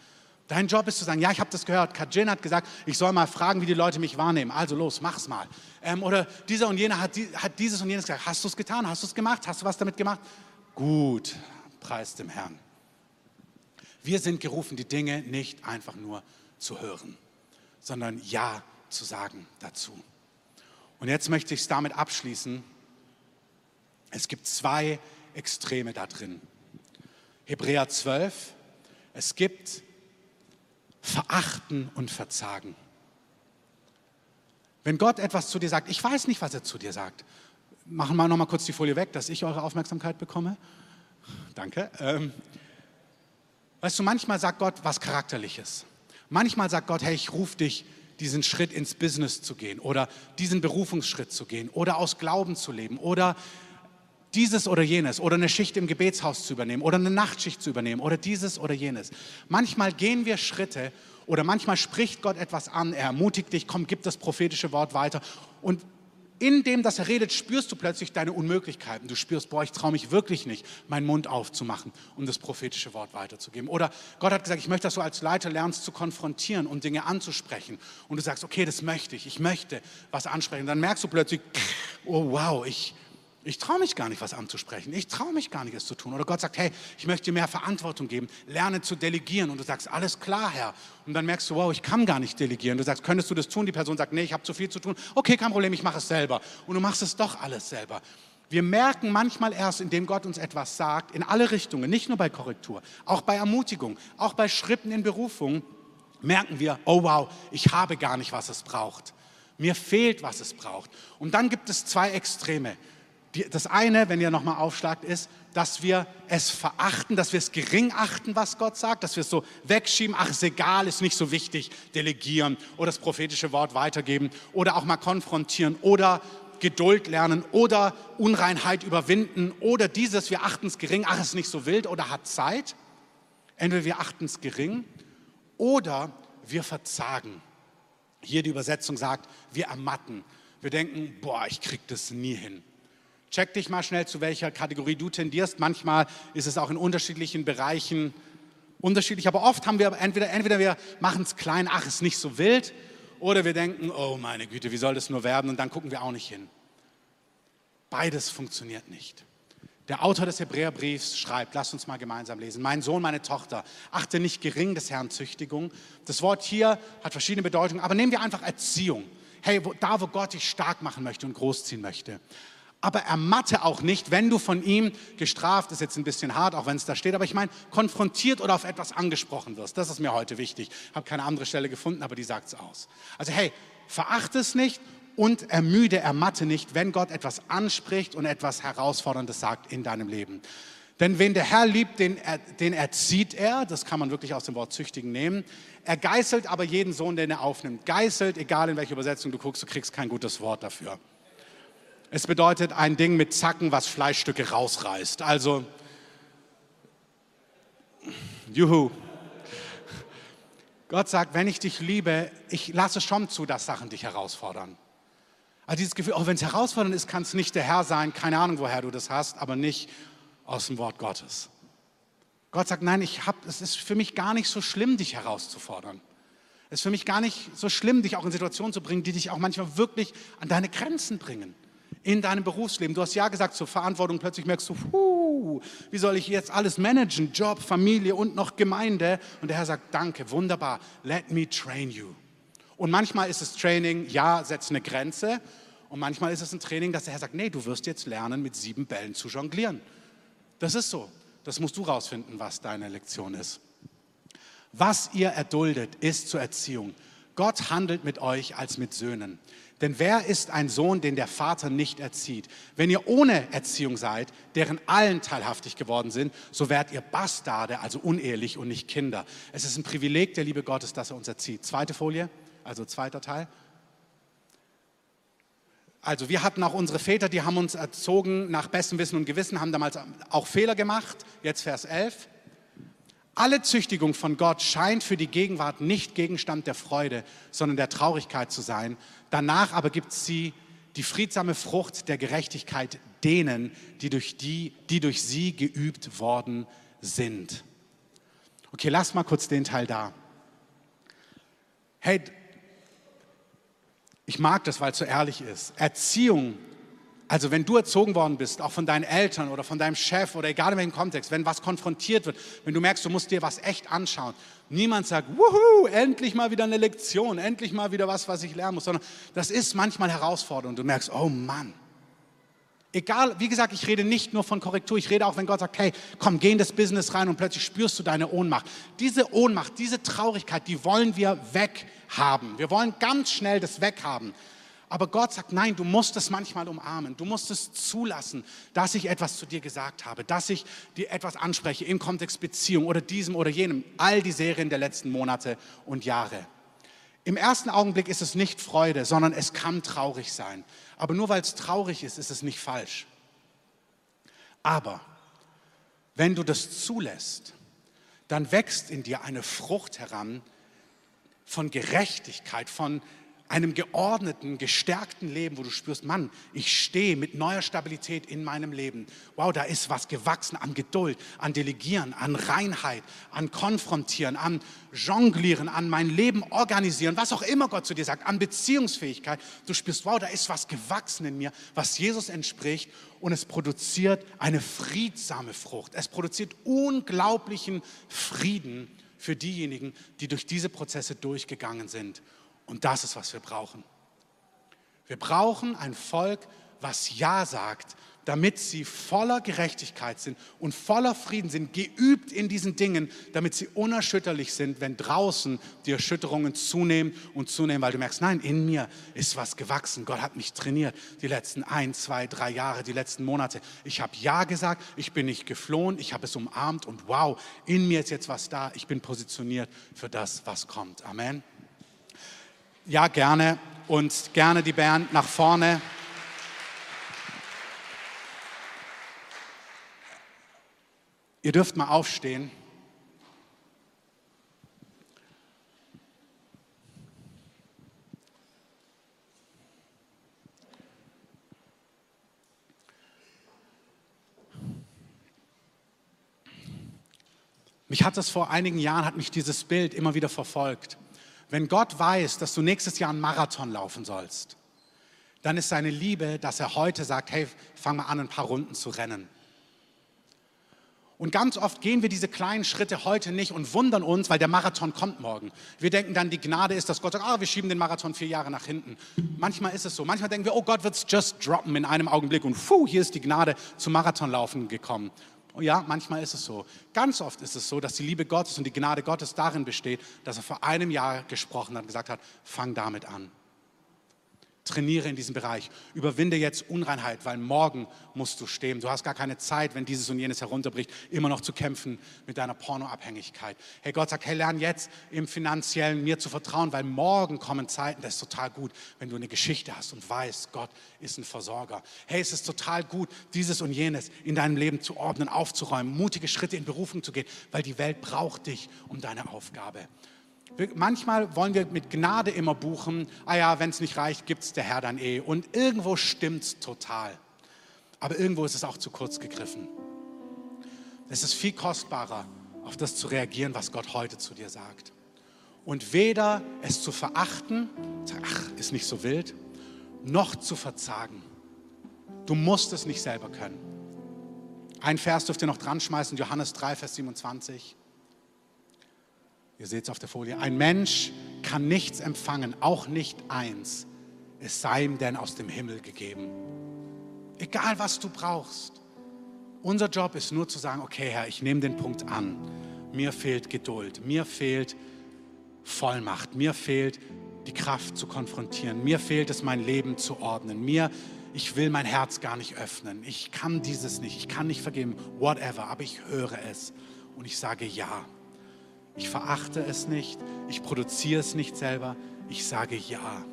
Dein Job ist zu sagen, ja, ich habe das gehört. Kajin hat gesagt, ich soll mal fragen, wie die Leute mich wahrnehmen. Also los, mach's mal. Ähm, oder dieser und jener hat, hat dieses und jenes gesagt. Hast du es getan? Hast du es gemacht? Hast du was damit gemacht? Gut, preis dem Herrn. Wir sind gerufen, die Dinge nicht einfach nur zu hören, sondern Ja zu sagen dazu. Und jetzt möchte ich es damit abschließen. Es gibt zwei Extreme da drin. Hebräer 12. Es gibt verachten und verzagen. Wenn Gott etwas zu dir sagt, ich weiß nicht, was er zu dir sagt. Machen wir noch mal kurz die Folie weg, dass ich eure Aufmerksamkeit bekomme. Danke. Ähm, weißt du, manchmal sagt Gott was Charakterliches. Manchmal sagt Gott, hey, ich rufe dich, diesen Schritt ins Business zu gehen oder diesen Berufungsschritt zu gehen oder aus Glauben zu leben oder dieses oder jenes oder eine Schicht im Gebetshaus zu übernehmen oder eine Nachtschicht zu übernehmen oder dieses oder jenes. Manchmal gehen wir Schritte oder manchmal spricht Gott etwas an, er ermutigt dich, komm, gib das prophetische Wort weiter und in dem, dass er redet, spürst du plötzlich deine Unmöglichkeiten. Du spürst, boah, ich traue mich wirklich nicht, meinen Mund aufzumachen, um das prophetische Wort weiterzugeben. Oder Gott hat gesagt, ich möchte, dass du als Leiter lernst zu konfrontieren und Dinge anzusprechen. Und du sagst, okay, das möchte ich, ich möchte was ansprechen. Dann merkst du plötzlich, oh wow, ich, ich traue mich gar nicht, was anzusprechen. Ich traue mich gar nicht, es zu tun. Oder Gott sagt, hey, ich möchte dir mehr Verantwortung geben. Lerne zu delegieren. Und du sagst, alles klar, Herr. Und dann merkst du, wow, ich kann gar nicht delegieren. Du sagst, könntest du das tun? Die Person sagt, nee, ich habe zu viel zu tun. Okay, kein Problem, ich mache es selber. Und du machst es doch alles selber. Wir merken manchmal erst, indem Gott uns etwas sagt, in alle Richtungen, nicht nur bei Korrektur, auch bei Ermutigung, auch bei Schritten in Berufung, merken wir, oh wow, ich habe gar nicht, was es braucht. Mir fehlt, was es braucht. Und dann gibt es zwei Extreme. Die, das eine, wenn ihr nochmal aufschlagt, ist, dass wir es verachten, dass wir es gering achten, was Gott sagt, dass wir es so wegschieben, ach, ist egal, ist nicht so wichtig, delegieren oder das prophetische Wort weitergeben oder auch mal konfrontieren oder Geduld lernen oder Unreinheit überwinden oder dieses, wir achten es gering, ach, ist nicht so wild oder hat Zeit. Entweder wir achten es gering oder wir verzagen. Hier die Übersetzung sagt, wir ermatten, Wir denken, boah, ich krieg das nie hin. Check dich mal schnell, zu welcher Kategorie du tendierst. Manchmal ist es auch in unterschiedlichen Bereichen unterschiedlich, aber oft haben wir entweder, entweder wir machen es klein, ach, ist nicht so wild, oder wir denken, oh meine Güte, wie soll das nur werden? Und dann gucken wir auch nicht hin. Beides funktioniert nicht. Der Autor des Hebräerbriefs schreibt, lasst uns mal gemeinsam lesen. Mein Sohn, meine Tochter, achte nicht gering des Herrn Züchtigung. Das Wort hier hat verschiedene Bedeutungen, aber nehmen wir einfach Erziehung. Hey, wo, da, wo Gott dich stark machen möchte und großziehen möchte. Aber ermatte auch nicht, wenn du von ihm gestraft, ist jetzt ein bisschen hart, auch wenn es da steht, aber ich meine, konfrontiert oder auf etwas angesprochen wirst. Das ist mir heute wichtig. Ich habe keine andere Stelle gefunden, aber die sagt es aus. Also hey, verachte es nicht und ermüde, ermatte nicht, wenn Gott etwas anspricht und etwas Herausforderndes sagt in deinem Leben. Denn wen der Herr liebt, den, den erzieht er, das kann man wirklich aus dem Wort züchtigen nehmen. Er geißelt aber jeden Sohn, den er aufnimmt. Geißelt, egal in welche Übersetzung du guckst, du kriegst kein gutes Wort dafür. Es bedeutet ein Ding mit Zacken, was Fleischstücke rausreißt. Also, juhu. Gott sagt, wenn ich dich liebe, ich lasse schon zu, dass Sachen dich herausfordern. Also dieses Gefühl, auch wenn es herausfordernd ist, kann es nicht der Herr sein, keine Ahnung, woher du das hast, aber nicht aus dem Wort Gottes. Gott sagt, nein, ich hab, es ist für mich gar nicht so schlimm, dich herauszufordern. Es ist für mich gar nicht so schlimm, dich auch in Situationen zu bringen, die dich auch manchmal wirklich an deine Grenzen bringen in deinem Berufsleben. Du hast ja gesagt zur Verantwortung, plötzlich merkst du, puh, wie soll ich jetzt alles managen? Job, Familie und noch Gemeinde. Und der Herr sagt, danke, wunderbar, let me train you. Und manchmal ist es Training, ja, setz eine Grenze. Und manchmal ist es ein Training, dass der Herr sagt, nee, du wirst jetzt lernen, mit sieben Bällen zu jonglieren. Das ist so. Das musst du rausfinden, was deine Lektion ist. Was ihr erduldet, ist zur Erziehung. Gott handelt mit euch als mit Söhnen. Denn wer ist ein Sohn, den der Vater nicht erzieht? Wenn ihr ohne Erziehung seid, deren allen teilhaftig geworden sind, so werdet ihr Bastarde, also unehelich und nicht Kinder. Es ist ein Privileg der Liebe Gottes, dass er uns erzieht. Zweite Folie, also zweiter Teil. Also wir hatten auch unsere Väter, die haben uns erzogen nach bestem Wissen und Gewissen, haben damals auch Fehler gemacht. Jetzt Vers 11. Alle Züchtigung von Gott scheint für die Gegenwart nicht Gegenstand der Freude, sondern der Traurigkeit zu sein. Danach aber gibt sie die friedsame Frucht der Gerechtigkeit denen, die durch, die, die durch sie geübt worden sind. Okay, lass mal kurz den Teil da. Hey, ich mag das, weil es so ehrlich ist. Erziehung also wenn du erzogen worden bist, auch von deinen Eltern oder von deinem Chef oder egal in welchem Kontext, wenn was konfrontiert wird, wenn du merkst, du musst dir was echt anschauen, niemand sagt, wuhu, endlich mal wieder eine Lektion, endlich mal wieder was, was ich lernen muss, sondern das ist manchmal herausfordernd. Du merkst, oh Mann. Egal, wie gesagt, ich rede nicht nur von Korrektur, ich rede auch, wenn Gott sagt, hey, komm, geh in das Business rein und plötzlich spürst du deine Ohnmacht. Diese Ohnmacht, diese Traurigkeit, die wollen wir weghaben. Wir wollen ganz schnell das weghaben. Aber Gott sagt, nein, du musst es manchmal umarmen. Du musst es zulassen, dass ich etwas zu dir gesagt habe, dass ich dir etwas anspreche im Kontext Beziehung oder diesem oder jenem. All die Serien der letzten Monate und Jahre. Im ersten Augenblick ist es nicht Freude, sondern es kann traurig sein. Aber nur weil es traurig ist, ist es nicht falsch. Aber wenn du das zulässt, dann wächst in dir eine Frucht heran von Gerechtigkeit, von einem geordneten, gestärkten Leben, wo du spürst, Mann, ich stehe mit neuer Stabilität in meinem Leben. Wow, da ist was gewachsen an Geduld, an Delegieren, an Reinheit, an Konfrontieren, an Jonglieren, an mein Leben organisieren, was auch immer Gott zu dir sagt, an Beziehungsfähigkeit. Du spürst, wow, da ist was gewachsen in mir, was Jesus entspricht und es produziert eine friedsame Frucht. Es produziert unglaublichen Frieden für diejenigen, die durch diese Prozesse durchgegangen sind. Und das ist, was wir brauchen. Wir brauchen ein Volk, was Ja sagt, damit sie voller Gerechtigkeit sind und voller Frieden sind, geübt in diesen Dingen, damit sie unerschütterlich sind, wenn draußen die Erschütterungen zunehmen und zunehmen, weil du merkst, nein, in mir ist was gewachsen. Gott hat mich trainiert die letzten ein, zwei, drei Jahre, die letzten Monate. Ich habe Ja gesagt, ich bin nicht geflohen, ich habe es umarmt und wow, in mir ist jetzt was da. Ich bin positioniert für das, was kommt. Amen. Ja, gerne. Und gerne die Band nach vorne. Ihr dürft mal aufstehen. Mich hat das vor einigen Jahren, hat mich dieses Bild immer wieder verfolgt. Wenn Gott weiß, dass du nächstes Jahr einen Marathon laufen sollst, dann ist seine Liebe, dass er heute sagt, hey, fang mal an, ein paar Runden zu rennen. Und ganz oft gehen wir diese kleinen Schritte heute nicht und wundern uns, weil der Marathon kommt morgen. Wir denken dann, die Gnade ist, dass Gott sagt, ah, wir schieben den Marathon vier Jahre nach hinten. Manchmal ist es so. Manchmal denken wir, oh Gott wird es just droppen in einem Augenblick und puh, hier ist die Gnade zum Marathonlaufen gekommen. Oh ja, manchmal ist es so. Ganz oft ist es so, dass die Liebe Gottes und die Gnade Gottes darin besteht, dass er vor einem Jahr gesprochen hat und gesagt hat, fang damit an. Trainiere in diesem Bereich. Überwinde jetzt Unreinheit, weil morgen musst du stehen. Du hast gar keine Zeit, wenn dieses und jenes herunterbricht, immer noch zu kämpfen mit deiner Pornoabhängigkeit. Hey, Gott sagt, hey, lern jetzt im Finanziellen mir zu vertrauen, weil morgen kommen Zeiten, das ist total gut, wenn du eine Geschichte hast und weißt, Gott ist ein Versorger. Hey, es ist total gut, dieses und jenes in deinem Leben zu ordnen, aufzuräumen, mutige Schritte in Berufung zu gehen, weil die Welt braucht dich um deine Aufgabe. Manchmal wollen wir mit Gnade immer buchen, ah ja, wenn es nicht reicht, gibt es der Herr dann eh. Und irgendwo stimmt es total. Aber irgendwo ist es auch zu kurz gegriffen. Es ist viel kostbarer, auf das zu reagieren, was Gott heute zu dir sagt. Und weder es zu verachten, ach, ist nicht so wild, noch zu verzagen. Du musst es nicht selber können. Ein Vers dürft ihr noch dran schmeißen, Johannes 3, Vers 27. Ihr seht es auf der Folie. Ein Mensch kann nichts empfangen, auch nicht eins, es sei ihm denn aus dem Himmel gegeben. Egal was du brauchst. Unser Job ist nur zu sagen, okay Herr, ich nehme den Punkt an. Mir fehlt Geduld, mir fehlt Vollmacht, mir fehlt die Kraft zu konfrontieren, mir fehlt es, mein Leben zu ordnen, mir, ich will mein Herz gar nicht öffnen, ich kann dieses nicht, ich kann nicht vergeben, whatever, aber ich höre es und ich sage ja. Ich verachte es nicht, ich produziere es nicht selber, ich sage ja.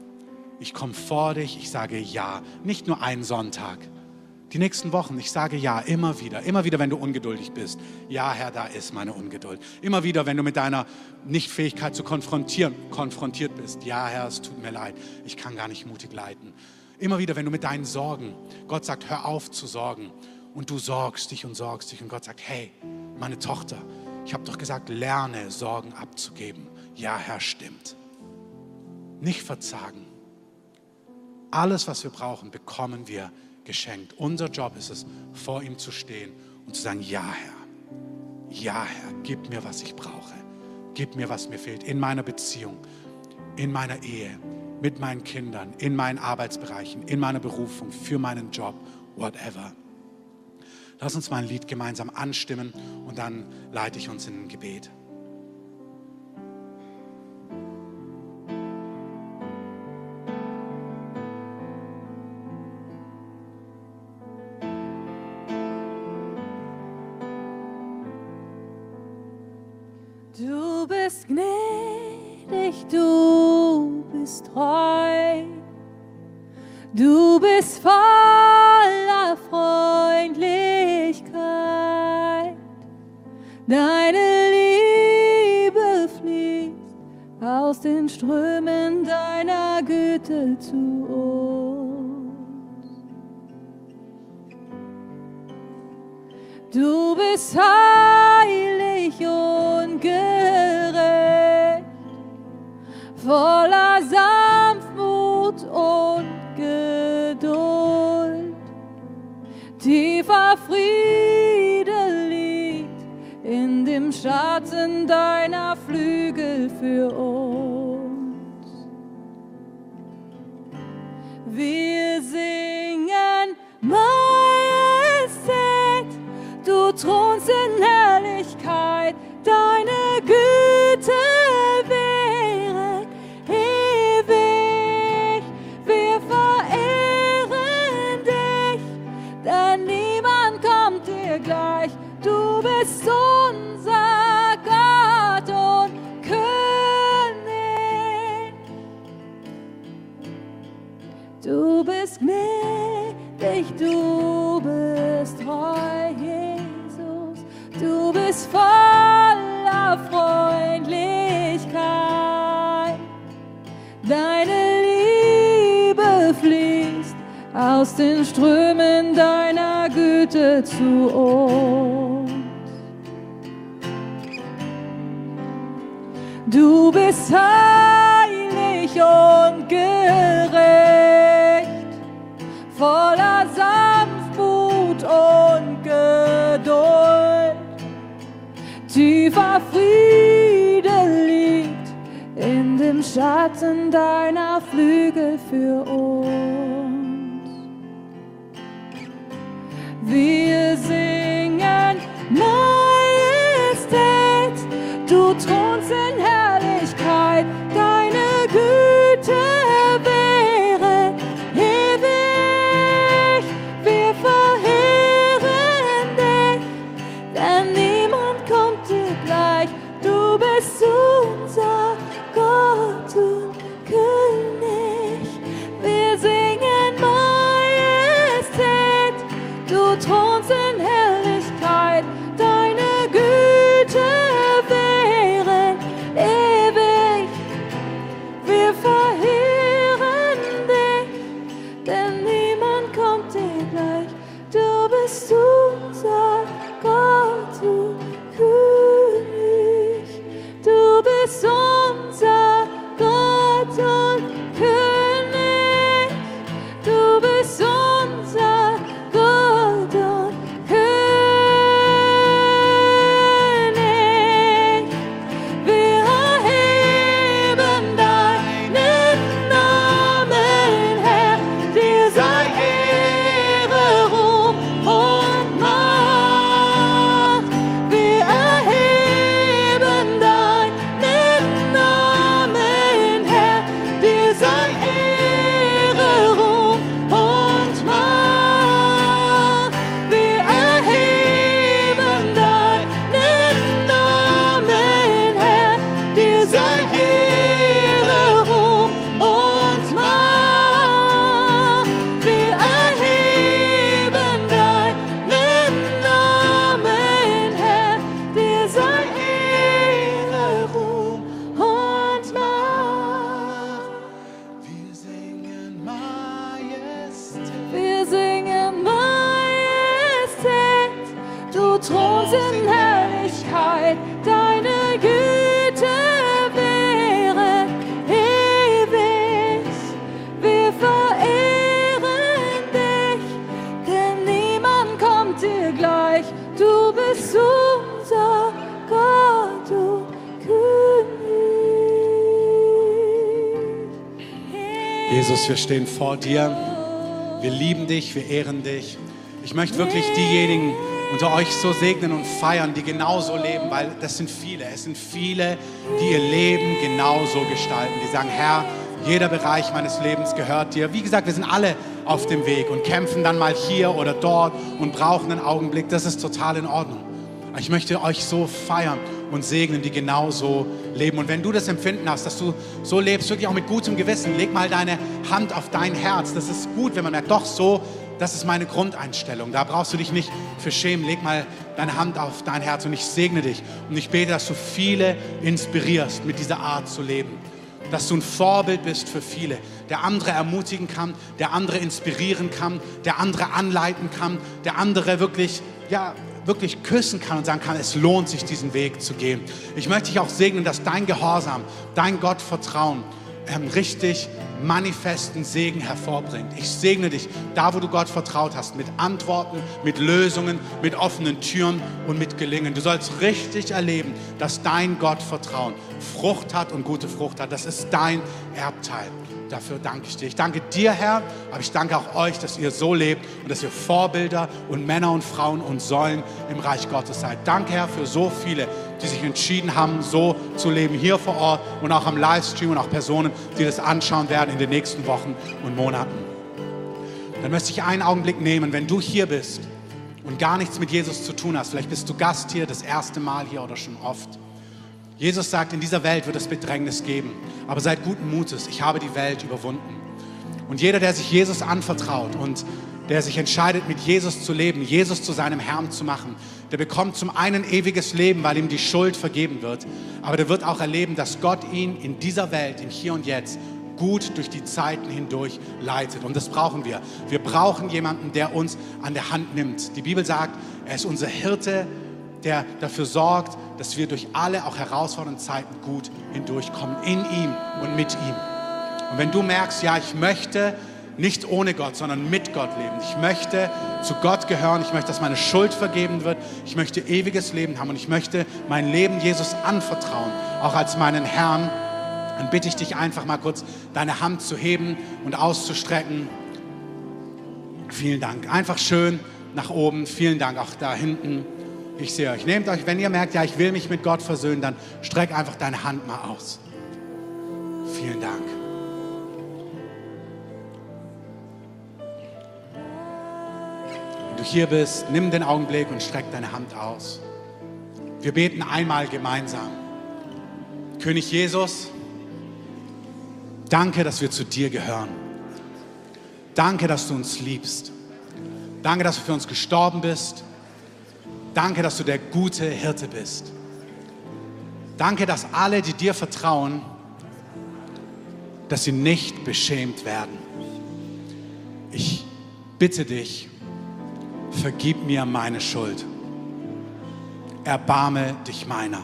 Ich komme vor dich, ich sage ja. Nicht nur einen Sonntag, die nächsten Wochen, ich sage ja, immer wieder, immer wieder, wenn du ungeduldig bist. Ja, Herr, da ist meine Ungeduld. Immer wieder, wenn du mit deiner Nichtfähigkeit zu konfrontieren konfrontiert bist. Ja, Herr, es tut mir leid, ich kann gar nicht mutig leiten. Immer wieder, wenn du mit deinen Sorgen, Gott sagt, hör auf zu sorgen. Und du sorgst dich und sorgst dich und Gott sagt, hey, meine Tochter, ich habe doch gesagt, lerne Sorgen abzugeben. Ja, Herr, stimmt. Nicht verzagen. Alles, was wir brauchen, bekommen wir geschenkt. Unser Job ist es, vor ihm zu stehen und zu sagen, ja, Herr. Ja, Herr, gib mir, was ich brauche. Gib mir, was mir fehlt in meiner Beziehung, in meiner Ehe, mit meinen Kindern, in meinen Arbeitsbereichen, in meiner Berufung, für meinen Job, whatever. Lass uns mal ein Lied gemeinsam anstimmen und dann leite ich uns in ein Gebet. Du bist gnädig, du bist treu, Jesus. Du bist voller Freundlichkeit. Deine Liebe fließt aus den Strömen deiner Güte zu uns. Du bist heilig und gerecht, voller Sanftmut und Geduld. Tiefer Friede liegt in dem Schatten deiner Flügel für uns. Stehen vor dir. Wir lieben dich, wir ehren dich. Ich möchte wirklich diejenigen unter euch so segnen und feiern, die genauso leben, weil das sind viele. Es sind viele, die ihr Leben genauso gestalten, die sagen, Herr, jeder Bereich meines Lebens gehört dir. Wie gesagt, wir sind alle auf dem Weg und kämpfen dann mal hier oder dort und brauchen einen Augenblick. Das ist total in Ordnung. Ich möchte euch so feiern und segnen, die genauso leben. Und wenn du das Empfinden hast, dass du so lebst, wirklich auch mit gutem Gewissen, leg mal deine Hand auf dein Herz. Das ist gut, wenn man merkt, doch so, das ist meine Grundeinstellung. Da brauchst du dich nicht für schämen. Leg mal deine Hand auf dein Herz und ich segne dich. Und ich bete, dass du viele inspirierst, mit dieser Art zu leben. Dass du ein Vorbild bist für viele, der andere ermutigen kann, der andere inspirieren kann, der andere anleiten kann, der andere wirklich, ja, wirklich küssen kann und sagen kann, es lohnt sich, diesen Weg zu gehen. Ich möchte dich auch segnen, dass dein Gehorsam, dein Gottvertrauen ähm, richtig manifesten Segen hervorbringt. Ich segne dich, da wo du Gott vertraut hast, mit Antworten, mit Lösungen, mit offenen Türen und mit Gelingen. Du sollst richtig erleben, dass dein Gottvertrauen Frucht hat und gute Frucht hat. Das ist dein Erbteil. Dafür danke ich dir. Ich danke dir, Herr, aber ich danke auch euch, dass ihr so lebt und dass ihr Vorbilder und Männer und Frauen und Säulen im Reich Gottes seid. Danke, Herr, für so viele, die sich entschieden haben, so zu leben, hier vor Ort und auch am Livestream und auch Personen, die das anschauen werden in den nächsten Wochen und Monaten. Dann möchte ich einen Augenblick nehmen, wenn du hier bist und gar nichts mit Jesus zu tun hast. Vielleicht bist du Gast hier, das erste Mal hier oder schon oft. Jesus sagt, in dieser Welt wird es Bedrängnis geben, aber seid guten Mutes, ich habe die Welt überwunden. Und jeder, der sich Jesus anvertraut und der sich entscheidet, mit Jesus zu leben, Jesus zu seinem Herrn zu machen, der bekommt zum einen ewiges Leben, weil ihm die Schuld vergeben wird, aber der wird auch erleben, dass Gott ihn in dieser Welt, im Hier und Jetzt, gut durch die Zeiten hindurch leitet. Und das brauchen wir. Wir brauchen jemanden, der uns an der Hand nimmt. Die Bibel sagt, er ist unser Hirte, der dafür sorgt, dass wir durch alle auch herausfordernden Zeiten gut hindurchkommen, in ihm und mit ihm. Und wenn du merkst, ja, ich möchte nicht ohne Gott, sondern mit Gott leben. Ich möchte zu Gott gehören. Ich möchte, dass meine Schuld vergeben wird. Ich möchte ewiges Leben haben und ich möchte mein Leben Jesus anvertrauen, auch als meinen Herrn. Dann bitte ich dich einfach mal kurz, deine Hand zu heben und auszustrecken. Vielen Dank. Einfach schön nach oben. Vielen Dank auch da hinten. Ich sehe euch. Nehmt euch, wenn ihr merkt, ja, ich will mich mit Gott versöhnen, dann streck einfach deine Hand mal aus. Vielen Dank. Wenn du hier bist, nimm den Augenblick und streck deine Hand aus. Wir beten einmal gemeinsam. König Jesus, danke, dass wir zu dir gehören. Danke, dass du uns liebst. Danke, dass du für uns gestorben bist. Danke, dass du der gute Hirte bist. Danke, dass alle, die dir vertrauen, dass sie nicht beschämt werden. Ich bitte dich, vergib mir meine Schuld. Erbarme dich meiner.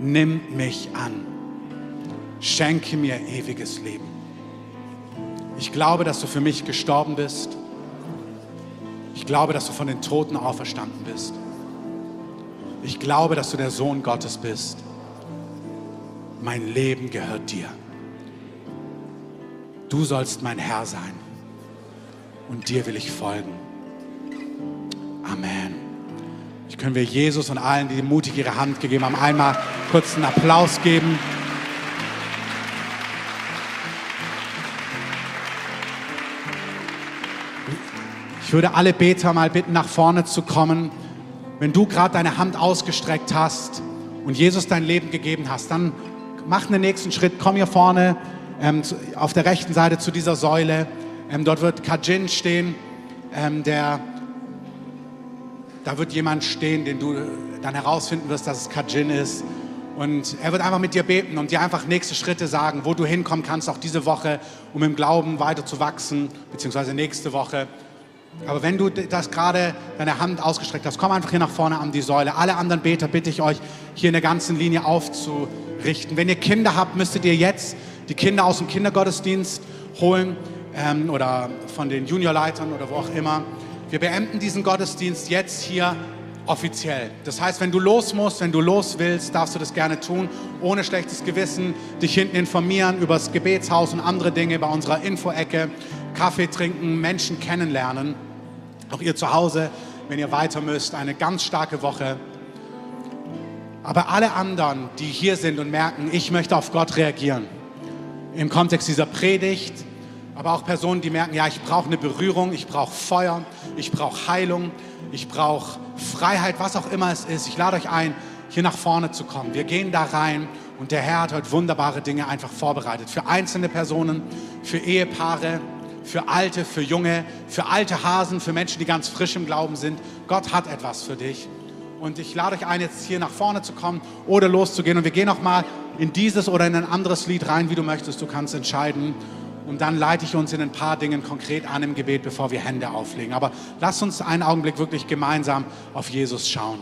Nimm mich an. Schenke mir ewiges Leben. Ich glaube, dass du für mich gestorben bist. Ich glaube, dass du von den Toten auferstanden bist. Ich glaube, dass du der Sohn Gottes bist. Mein Leben gehört dir. Du sollst mein Herr sein und dir will ich folgen. Amen. Ich können wir Jesus und allen, die mutig ihre Hand gegeben haben, einmal kurz einen Applaus geben. Ich würde alle Beter mal bitten, nach vorne zu kommen. Wenn du gerade deine Hand ausgestreckt hast und Jesus dein Leben gegeben hast, dann mach den nächsten Schritt, komm hier vorne ähm, auf der rechten Seite zu dieser Säule. Ähm, dort wird Kajin stehen, ähm, der, da wird jemand stehen, den du dann herausfinden wirst, dass es Kajin ist. Und er wird einfach mit dir beten und dir einfach nächste Schritte sagen, wo du hinkommen kannst, auch diese Woche, um im Glauben weiter zu wachsen, beziehungsweise nächste Woche. Aber wenn du das gerade deine Hand ausgestreckt hast, komm einfach hier nach vorne an die Säule. Alle anderen Beter bitte ich euch, hier in der ganzen Linie aufzurichten. Wenn ihr Kinder habt, müsstet ihr jetzt die Kinder aus dem Kindergottesdienst holen ähm, oder von den Juniorleitern oder wo auch immer. Wir beenden diesen Gottesdienst jetzt hier offiziell. Das heißt, wenn du los musst, wenn du los willst, darfst du das gerne tun, ohne schlechtes Gewissen, dich hinten informieren über das Gebetshaus und andere Dinge bei unserer Info-Ecke, Kaffee trinken, Menschen kennenlernen. Auch ihr zu Hause, wenn ihr weiter müsst, eine ganz starke Woche. Aber alle anderen, die hier sind und merken, ich möchte auf Gott reagieren, im Kontext dieser Predigt, aber auch Personen, die merken, ja, ich brauche eine Berührung, ich brauche Feuer, ich brauche Heilung, ich brauche Freiheit, was auch immer es ist. Ich lade euch ein, hier nach vorne zu kommen. Wir gehen da rein und der Herr hat heute wunderbare Dinge einfach vorbereitet. Für einzelne Personen, für Ehepaare, für Alte, für Junge, für alte Hasen, für Menschen, die ganz frisch im Glauben sind. Gott hat etwas für dich. Und ich lade euch ein, jetzt hier nach vorne zu kommen oder loszugehen. Und wir gehen noch mal in dieses oder in ein anderes Lied rein, wie du möchtest. Du kannst entscheiden. Und dann leite ich uns in ein paar Dingen konkret an im Gebet, bevor wir Hände auflegen. Aber lass uns einen Augenblick wirklich gemeinsam auf Jesus schauen.